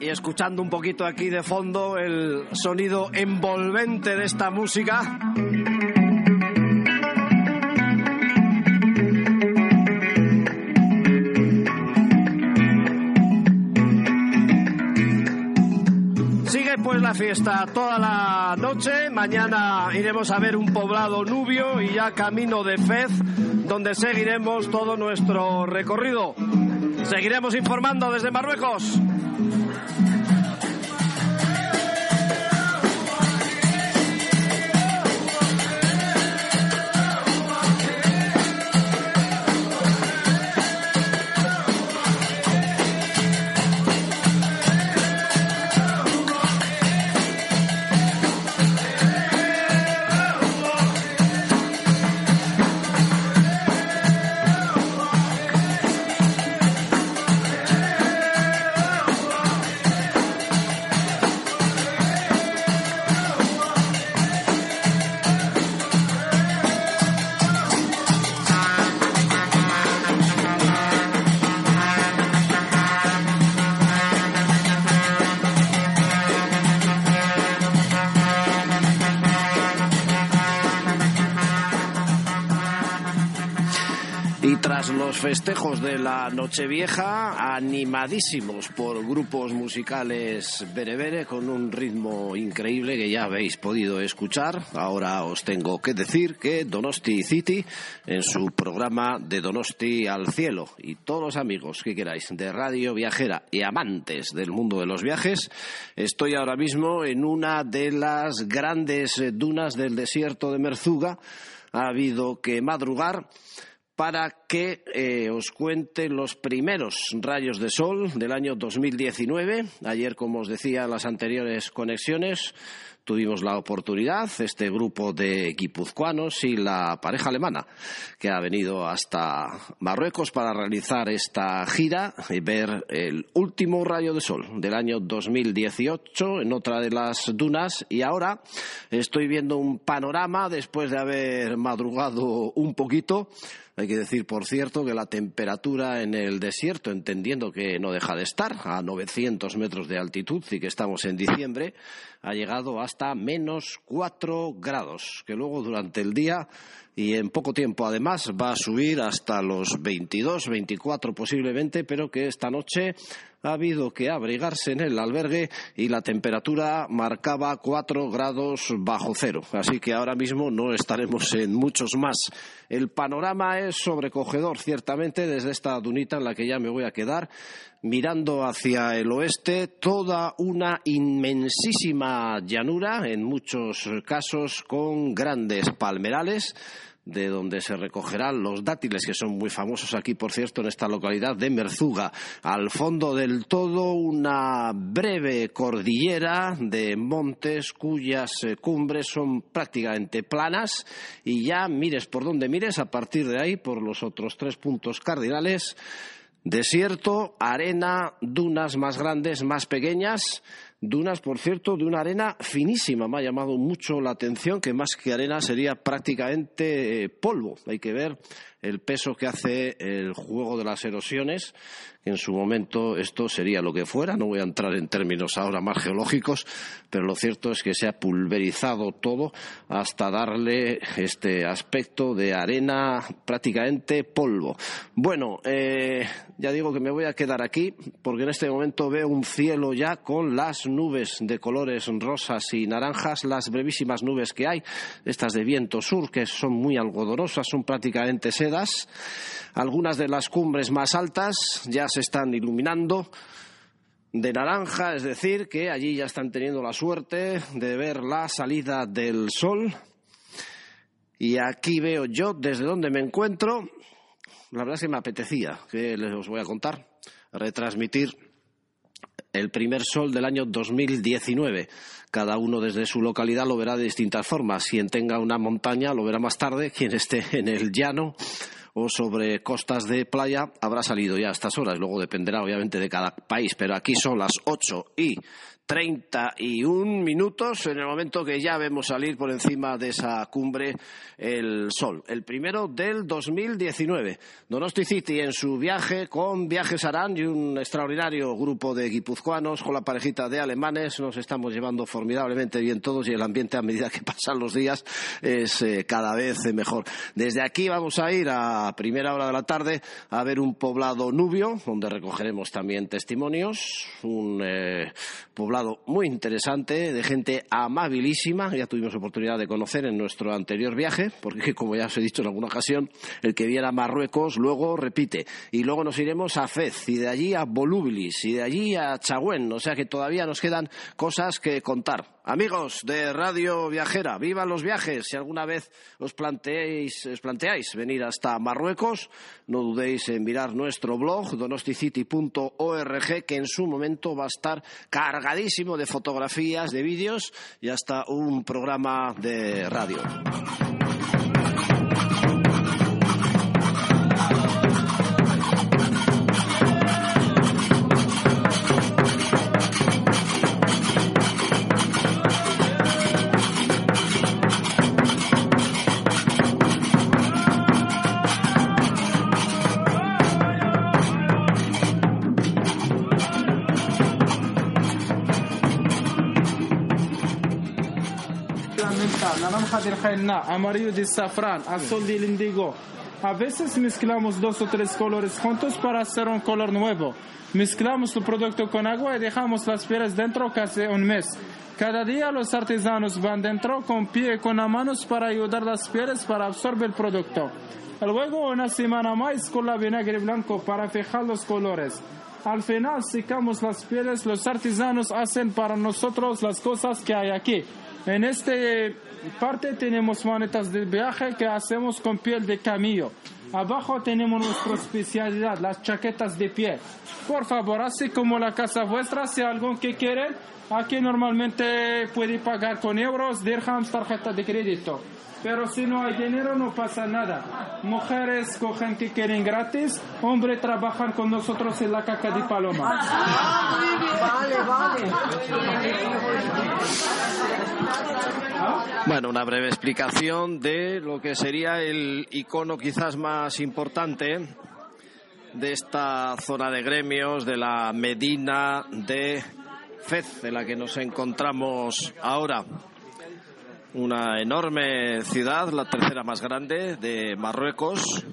y escuchando un poquito aquí de fondo el sonido envolvente de esta música. Fiesta toda la noche. Mañana iremos a ver un poblado nubio y ya camino de Fez, donde seguiremos todo nuestro recorrido. Seguiremos informando desde Marruecos. Festejos de la Nochevieja, animadísimos por grupos musicales berebere con un ritmo increíble que ya habéis podido escuchar. Ahora os tengo que decir que Donosti City, en su programa de Donosti al Cielo, y todos los amigos que queráis de Radio Viajera y amantes del mundo de los viajes, estoy ahora mismo en una de las grandes dunas del desierto de Merzuga. Ha habido que madrugar para que eh, os cuente los primeros rayos de sol del año 2019. Ayer, como os decía en las anteriores conexiones, tuvimos la oportunidad, este grupo de guipuzcoanos y la pareja alemana, que ha venido hasta Marruecos para realizar esta gira y ver el último rayo de sol del año 2018 en otra de las dunas. Y ahora estoy viendo un panorama después de haber madrugado un poquito hay que decir, por cierto, que la temperatura en el desierto, entendiendo que no deja de estar a 900 metros de altitud y que estamos en diciembre, ha llegado hasta menos 4 grados, que luego durante el día y en poco tiempo además va a subir hasta los 22, 24 posiblemente, pero que esta noche ha habido que abrigarse en el albergue y la temperatura marcaba cuatro grados bajo cero. Así que ahora mismo no estaremos en muchos más. El panorama es sobrecogedor, ciertamente, desde esta dunita en la que ya me voy a quedar, mirando hacia el oeste, toda una inmensísima llanura, en muchos casos con grandes palmerales de donde se recogerán los dátiles, que son muy famosos aquí, por cierto, en esta localidad de Merzuga. Al fondo del todo, una breve cordillera de montes cuyas eh, cumbres son prácticamente planas y ya mires por donde mires, a partir de ahí, por los otros tres puntos cardinales, desierto, arena, dunas más grandes, más pequeñas, Dunas, por cierto, de una arena finísima. Me ha llamado mucho la atención que más que arena sería prácticamente eh, polvo. Hay que ver el peso que hace el juego de las erosiones en su momento esto sería lo que fuera. No voy a entrar en términos ahora más geológicos, pero lo cierto es que se ha pulverizado todo hasta darle este aspecto de arena, prácticamente polvo. Bueno, eh, ya digo que me voy a quedar aquí porque en este momento veo un cielo ya con las nubes de colores rosas y naranjas, las brevísimas nubes que hay, estas de viento sur, que son muy algodonosas, son prácticamente Algunas de las cumbres más altas ya se están iluminando de naranja, es decir, que allí ya están teniendo la suerte de ver la salida del sol. Y aquí veo yo desde donde me encuentro, la verdad es que me apetecía, que les os voy a contar, retransmitir el primer sol del año 2019. Cada uno desde su localidad lo verá de distintas formas. Quien tenga una montaña lo verá más tarde, quien esté en el llano o sobre costas de playa habrá salido ya a estas horas. Luego dependerá obviamente de cada país, pero aquí son las 8 y 31 minutos en el momento que ya vemos salir por encima de esa cumbre el sol. El primero del 2019. Donosti City en su viaje con Viajes Arán y un extraordinario grupo de guipuzcoanos con la parejita de alemanes. Nos estamos llevando formidablemente bien todos y el ambiente a medida que (laughs) pasan los días es eh, cada vez mejor. Desde aquí vamos a ir a primera hora de la tarde a ver un poblado nubio donde recogeremos también testimonios. Un eh, poblado lado muy interesante, de gente amabilísima, ya tuvimos oportunidad de conocer en nuestro anterior viaje, porque como ya os he dicho en alguna ocasión, el que viera Marruecos luego repite, y luego nos iremos a Fez, y de allí a Volubilis, y de allí a Chagüen, o sea que todavía nos quedan cosas que contar. Amigos de Radio Viajera, vivan los viajes. Si alguna vez os planteáis, os planteáis venir hasta Marruecos, no dudéis en mirar nuestro blog donosticity.org que en su momento va a estar cargadísimo de fotografías, de vídeos y hasta un programa de radio. Naranja del henna, amarillo de safrán, azul del indigo. A veces mezclamos dos o tres colores juntos para hacer un color nuevo. Mezclamos el producto con agua y dejamos las pieles dentro casi un mes. Cada día los artesanos van dentro con pie y con las manos para ayudar las pieles para absorber el producto. Luego una semana más con la vinagre blanco para fijar los colores. Al final secamos las pieles, los artesanos hacen para nosotros las cosas que hay aquí. En esta parte tenemos manetas de viaje que hacemos con piel de camillo. Abajo tenemos nuestra especialidad, las chaquetas de piel. Por favor, así como la casa vuestra, si algún que quiere, aquí normalmente puede pagar con euros, dirhams, tarjeta de crédito. Pero si no hay dinero no pasa nada. Mujeres cogen que quieren gratis, hombres trabajan con nosotros en la caca de paloma. Vale, vale. Bueno, una breve explicación de lo que sería el icono quizás más importante de esta zona de gremios, de la Medina de Fez, en la que nos encontramos ahora una enorme ciudad, la tercera más grande de Marruecos,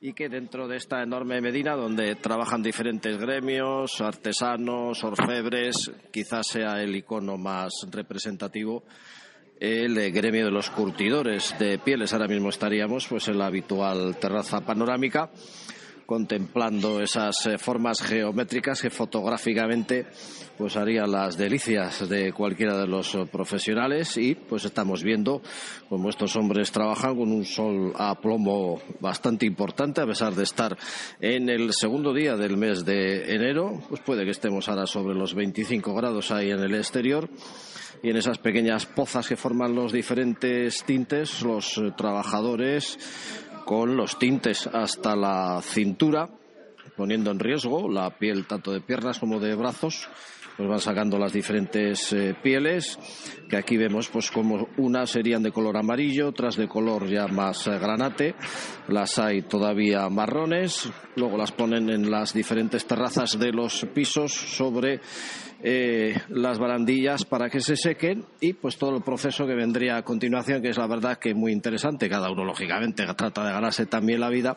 y que dentro de esta enorme Medina, donde trabajan diferentes gremios, artesanos, orfebres, quizás sea el icono más representativo el gremio de los curtidores de pieles. Ahora mismo estaríamos pues en la habitual terraza panorámica contemplando esas eh, formas geométricas que fotográficamente pues harían las delicias de cualquiera de los eh, profesionales. Y pues estamos viendo cómo estos hombres trabajan con un sol a plomo bastante importante a pesar de estar en el segundo día del mes de enero. Pues puede que estemos ahora sobre los 25 grados ahí en el exterior. Y en esas pequeñas pozas que forman los diferentes tintes los eh, trabajadores con los tintes hasta la cintura, poniendo en riesgo la piel tanto de piernas como de brazos. Pues van sacando las diferentes eh, pieles, que aquí vemos pues como unas serían de color amarillo, otras de color ya más eh, granate, las hay todavía marrones, luego las ponen en las diferentes terrazas de los pisos sobre eh, las barandillas para que se sequen y pues todo el proceso que vendría a continuación, que es la verdad que muy interesante. Cada uno, lógicamente, trata de ganarse también la vida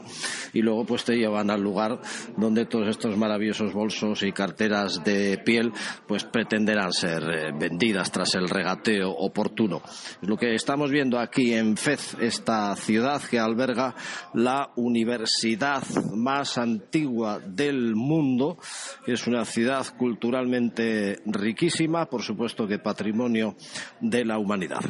y luego pues te llevan al lugar donde todos estos maravillosos bolsos y carteras de piel pues pretenderán ser eh, vendidas tras el regateo oportuno. Es lo que estamos viendo aquí en Fez, esta ciudad que alberga la universidad más antigua del mundo, es una ciudad culturalmente riquísima, por supuesto que patrimonio de la humanidad.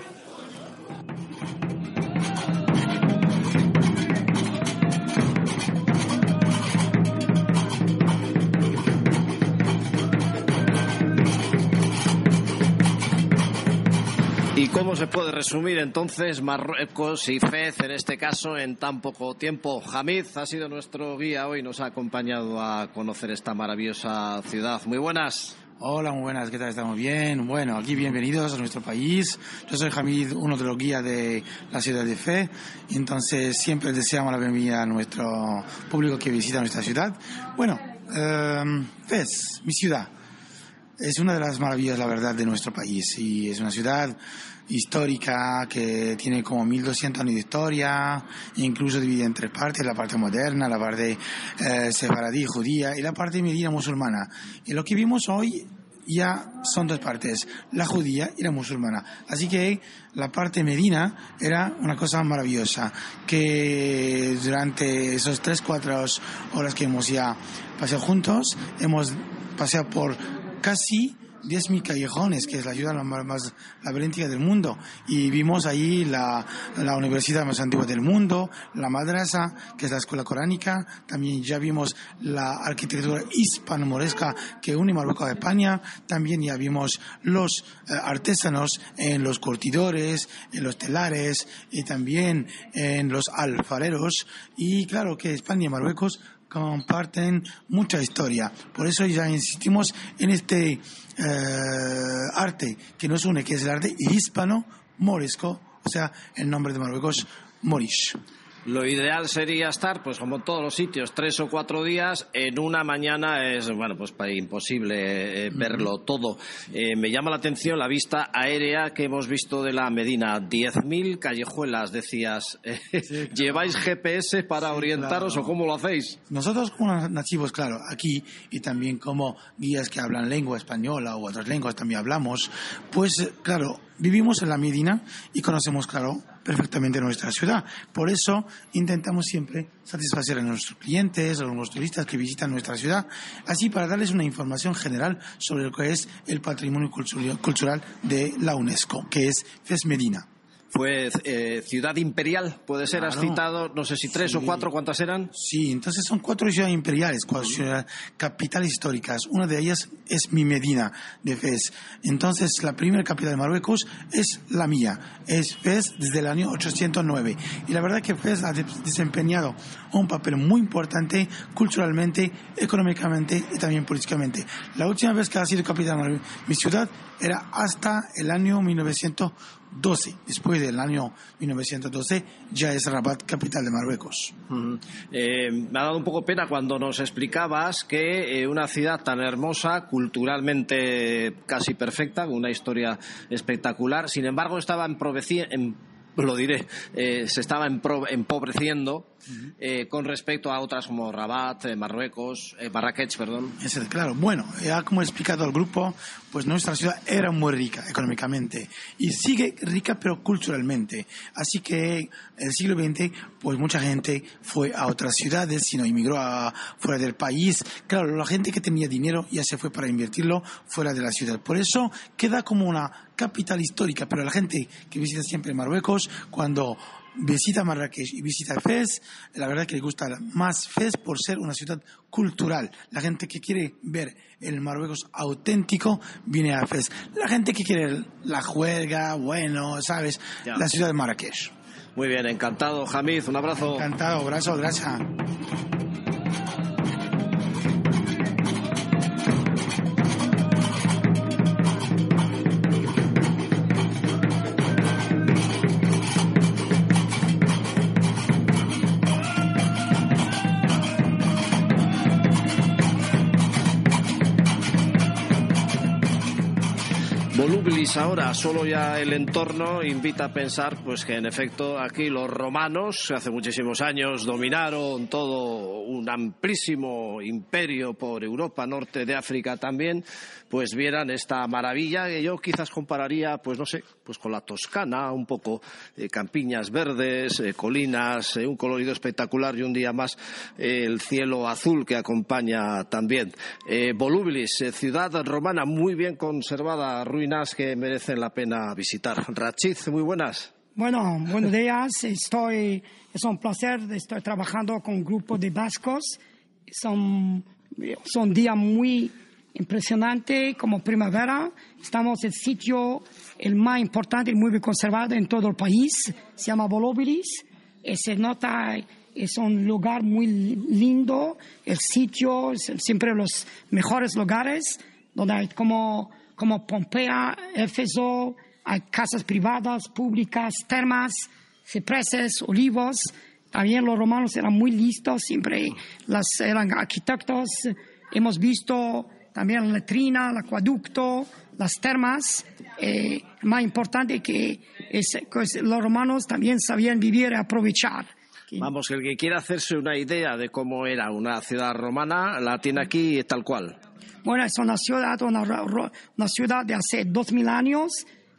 ¿Y cómo se puede resumir entonces Marruecos y Fez en este caso en tan poco tiempo? Hamid ha sido nuestro guía hoy, nos ha acompañado a conocer esta maravillosa ciudad. Muy buenas. Hola, muy buenas, ¿qué tal? Estamos bien. Bueno, aquí bienvenidos a nuestro país. Yo soy Hamid, uno de los guías de la ciudad de Fe. Entonces, siempre deseamos la bienvenida a nuestro público que visita nuestra ciudad. Bueno, eh, Fez, mi ciudad, es una de las maravillas, la verdad, de nuestro país. Y es una ciudad histórica que tiene como 1200 años de historia, incluso divide en tres partes, la parte moderna, la parte eh, sefaradí, judía y la parte medina musulmana. Y lo que vimos hoy ya son dos partes, la judía y la musulmana. Así que la parte medina era una cosa maravillosa, que durante esos tres, cuatro horas que hemos ya paseado juntos, hemos paseado por casi 10.000 callejones, que es la ciudad más, laberíntica del mundo. Y vimos ahí la, la, universidad más antigua del mundo, la madrasa, que es la escuela coránica. También ya vimos la arquitectura hispano-moresca que une Marruecos a España. También ya vimos los eh, artesanos en los curtidores, en los telares y también en los alfareros. Y claro que España y Marruecos comparten mucha historia. Por eso ya insistimos en este eh, arte que nos une, que es el arte hispano-morisco, o sea, el nombre de Marruecos, Morish. Lo ideal sería estar, pues como todos los sitios, tres o cuatro días. En una mañana es, bueno, pues imposible eh, verlo todo. Eh, me llama la atención la vista aérea que hemos visto de la Medina. 10.000 callejuelas, decías. (laughs) ¿Lleváis GPS para orientaros o cómo lo hacéis? Nosotros como nativos, claro, aquí y también como guías que hablan lengua española o otras lenguas también hablamos, pues claro, vivimos en la Medina y conocemos, claro, perfectamente nuestra ciudad. Por eso intentamos siempre satisfacer a nuestros clientes, a los turistas que visitan nuestra ciudad, así para darles una información general sobre lo que es el patrimonio cultural de la UNESCO, que es FES Medina fue eh, ciudad imperial, puede ser, has citado, no sé si tres o cuatro, ¿cuántas eran? Sí, entonces son cuatro ciudades imperiales, cuatro ciudades capitales históricas. Una de ellas es mi Medina de Fez. Entonces la primera capital de Marruecos es la mía, es Fez desde el año 809. Y la verdad que Fez ha desempeñado un papel muy importante culturalmente, económicamente y también políticamente. La última vez que ha sido capital de mi ciudad era hasta el año 1900 12. Después del año 1912 ya es Rabat capital de Marruecos. Eh, me ha dado un poco pena cuando nos explicabas que eh, una ciudad tan hermosa, culturalmente casi perfecta, con una historia espectacular, sin embargo estaba en, en lo diré, eh, se estaba empobreciendo eh, con respecto a otras como Rabat, eh, Marruecos, Marrakech, perdón. Es claro. Bueno, ya como he explicado al grupo, pues nuestra ciudad era muy rica económicamente y sigue rica pero culturalmente. Así que en el siglo XX, pues mucha gente fue a otras ciudades, sino inmigró a, fuera del país. Claro, la gente que tenía dinero ya se fue para invertirlo fuera de la ciudad. Por eso queda como una capital histórica, pero la gente que visita siempre Marruecos, cuando visita Marrakech y visita Fez, la verdad que le gusta más Fez por ser una ciudad cultural. La gente que quiere ver el Marruecos auténtico viene a Fez. La gente que quiere la juerga, bueno, sabes, la ciudad de Marrakech. Muy bien, encantado, Hamid, un abrazo. Encantado, abrazo, gracias. Ahora, solo ya el entorno invita a pensar pues que en efecto aquí los romanos hace muchísimos años dominaron todo un amplísimo imperio por Europa, norte de África también, pues vieran esta maravilla que yo quizás compararía, pues no sé, pues con la Toscana, un poco eh, campiñas verdes, eh, colinas, eh, un colorido espectacular y un día más el cielo azul que acompaña también. Volubilis, ciudad romana muy bien conservada, ruinas que merecen la pena visitar. Rachid, muy buenas. Bueno, buenos días. Estoy, es un placer, estoy trabajando con un grupo de vascos. Son, son días muy impresionantes, como primavera. Estamos en el sitio el más importante y muy conservado en todo el país. Se llama Volubilis. Y se nota es un lugar muy lindo, el sitio, siempre los mejores lugares, donde hay como como Pompea, Éfeso, hay casas privadas, públicas, termas, cipreses, olivos. También los romanos eran muy listos, siempre las, eran arquitectos. Hemos visto también la letrina, el acueducto, las termas. Eh, más importante que, es, que los romanos también sabían vivir y aprovechar. Vamos, el que quiera hacerse una idea de cómo era una ciudad romana, la tiene aquí tal cual. Bueno, es una ciudad, una, una ciudad de hace dos mil años,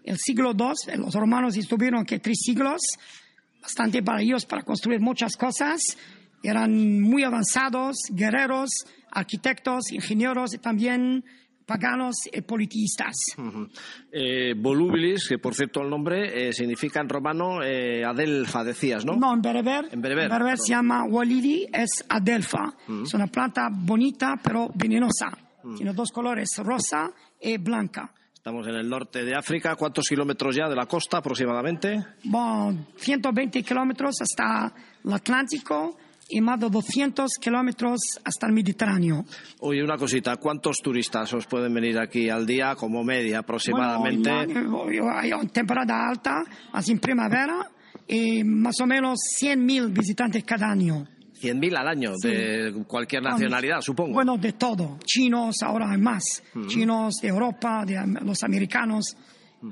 el siglo II, los romanos estuvieron aquí tres siglos, bastante para ellos para construir muchas cosas, eran muy avanzados, guerreros, arquitectos, ingenieros y también paganos y politistas. eh, volubilis, que por cierto el nombre eh, significa en romano eh, Adelfa, decías, ¿no? No, en bereber. En bereber. En bereber se llama Walidi, es Adelfa. Es una planta bonita pero venenosa. Tiene dos colores, rosa y blanca. Estamos en el norte de África. ¿Cuántos kilómetros ya de la costa aproximadamente? Bon, 120 kilómetros hasta el Atlántico y más de 200 kilómetros hasta el Mediterráneo. Oye, una cosita. ¿Cuántos turistas os pueden venir aquí al día como media aproximadamente? Bueno, hay una temporada alta, más en primavera, y más o menos 100.000 visitantes cada año. 100.000 al año, de cualquier nacionalidad, supongo. Bueno, de todo. Chinos, ahora hay más. Chinos de Europa, de los americanos.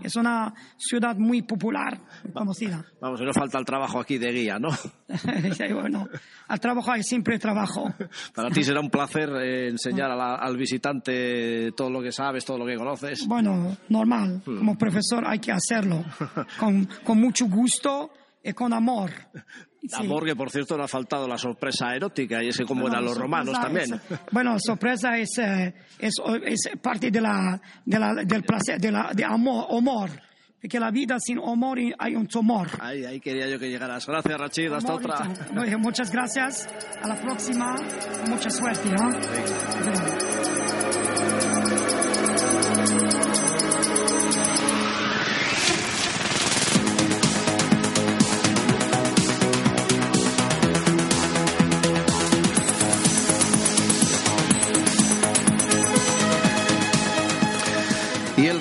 Es una ciudad muy popular, conocida. Vamos, no falta el trabajo aquí de guía, ¿no? (laughs) Sí, bueno, al trabajo hay siempre trabajo. Para ti será un placer eh, enseñar la- al visitante todo lo que sabes, todo lo que conoces. Bueno, normal. Hmm. Como profesor hay que hacerlo. Con, con mucho gusto y con amor. (laughs) Sí. Amor, que por cierto no ha faltado la sorpresa erótica, y ese como Bueno, eran los romanos también. es- bueno, sorpresa es, eh, es, es parte de la, de la- del placer, de, la, de amor, humor. Porque la vida sin humor hay un tumor. Ahí, ahí quería yo que llegaras. Gracias, Rachid. Hasta otra. Muchas gracias. A la próxima. Mucha suerte. ¿no? Y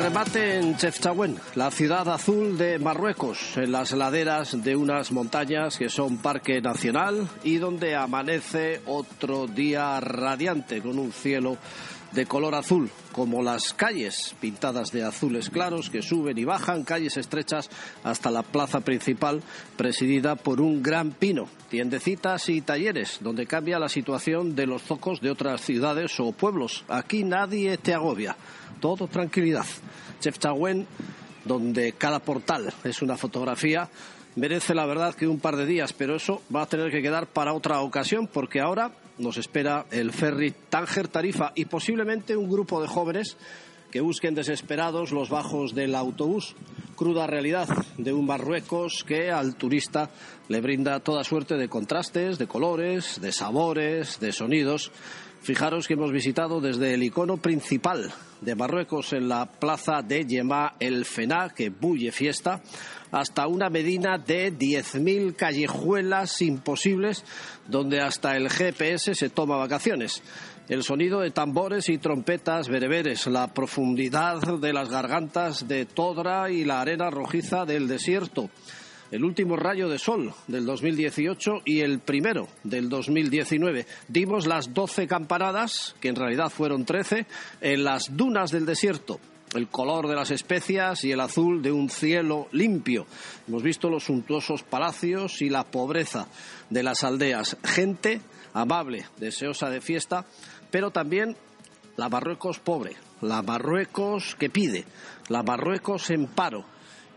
remate en Chefchaouen, la ciudad azul de Marruecos, en las laderas de unas montañas que son parque nacional y donde amanece otro día radiante con un cielo de color azul, como las calles pintadas de azules claros que suben y bajan, calles estrechas hasta la plaza principal presidida por un gran pino, tiendecitas y talleres, donde cambia la situación de los zocos de otras ciudades o pueblos. Aquí nadie te agobia, todo tranquilidad. Chefchaouen, donde cada portal es una fotografía, merece la verdad que un par de días, pero eso va a tener que quedar para otra ocasión, porque ahora nos espera el ferry Tánger Tarifa y posiblemente un grupo de jóvenes que busquen desesperados los bajos del autobús. Cruda realidad de un Marruecos que al turista le brinda toda suerte de contrastes, de colores, de sabores, de sonidos. Fijaros que hemos visitado desde el icono principal de Marruecos en la plaza de Yemá el Fená, que bulle fiesta, hasta una medina de 10.000 callejuelas imposibles donde hasta el GPS se toma vacaciones. El sonido de tambores y trompetas bereberes, la profundidad de las gargantas de Todra y la arena rojiza del desierto el último rayo de sol del 2018 y el primero del 2019. Dimos las 12 campanadas, que en realidad fueron 13, en las dunas del desierto. El color de las especias y el azul de un cielo limpio. Hemos visto los suntuosos palacios y la pobreza de las aldeas. Gente amable, deseosa de fiesta, pero también la Marruecos pobre, la Marruecos que pide, la Marruecos en paro,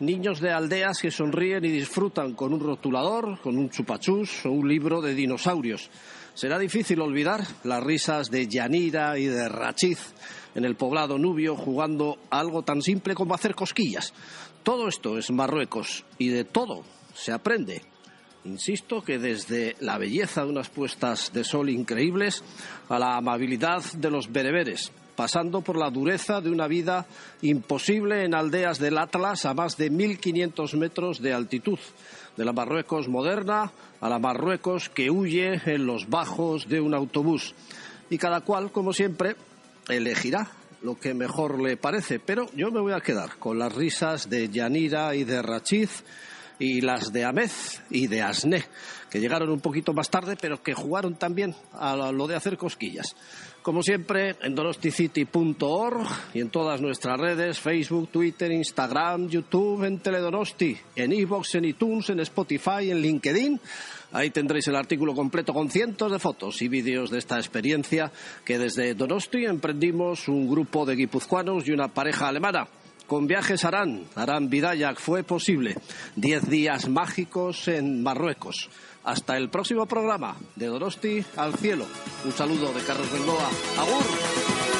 niños de aldeas que sonríen y disfrutan con un rotulador, con un chupachús o un libro de dinosaurios. Será difícil olvidar las risas de Yanira y de Rachiz en el poblado nubio jugando a algo tan simple como hacer cosquillas. Todo esto es Marruecos y de todo se aprende. Insisto que desde la belleza de unas puestas de sol increíbles a la amabilidad de los bereberes, pasando por la dureza de una vida imposible en aldeas del Atlas a más de 1.500 metros de altitud, de la Marruecos moderna a la Marruecos que huye en los bajos de un autobús. Y cada cual, como siempre, elegirá lo que mejor le parece, pero yo me voy a quedar con las risas de Yanira y de Rachiz y las de Amez y de Asné, que llegaron un poquito más tarde, pero que jugaron también a lo de hacer cosquillas. Como siempre, en donosticity.org y en todas nuestras redes, Facebook, Twitter, Instagram, YouTube, en Teledonosti, en iVoox, en iTunes, en Spotify, en LinkedIn. Ahí tendréis el artículo completo con cientos de fotos y vídeos de esta experiencia que desde Donosti emprendimos un grupo de guipuzcoanos y una pareja alemana. Con viajes Arán, Arán Vidayak fue posible. Diez días mágicos en Marruecos. Hasta el próximo programa de Donosti al cielo. Un saludo de Carlos Bengoa. ¡Agur!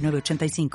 85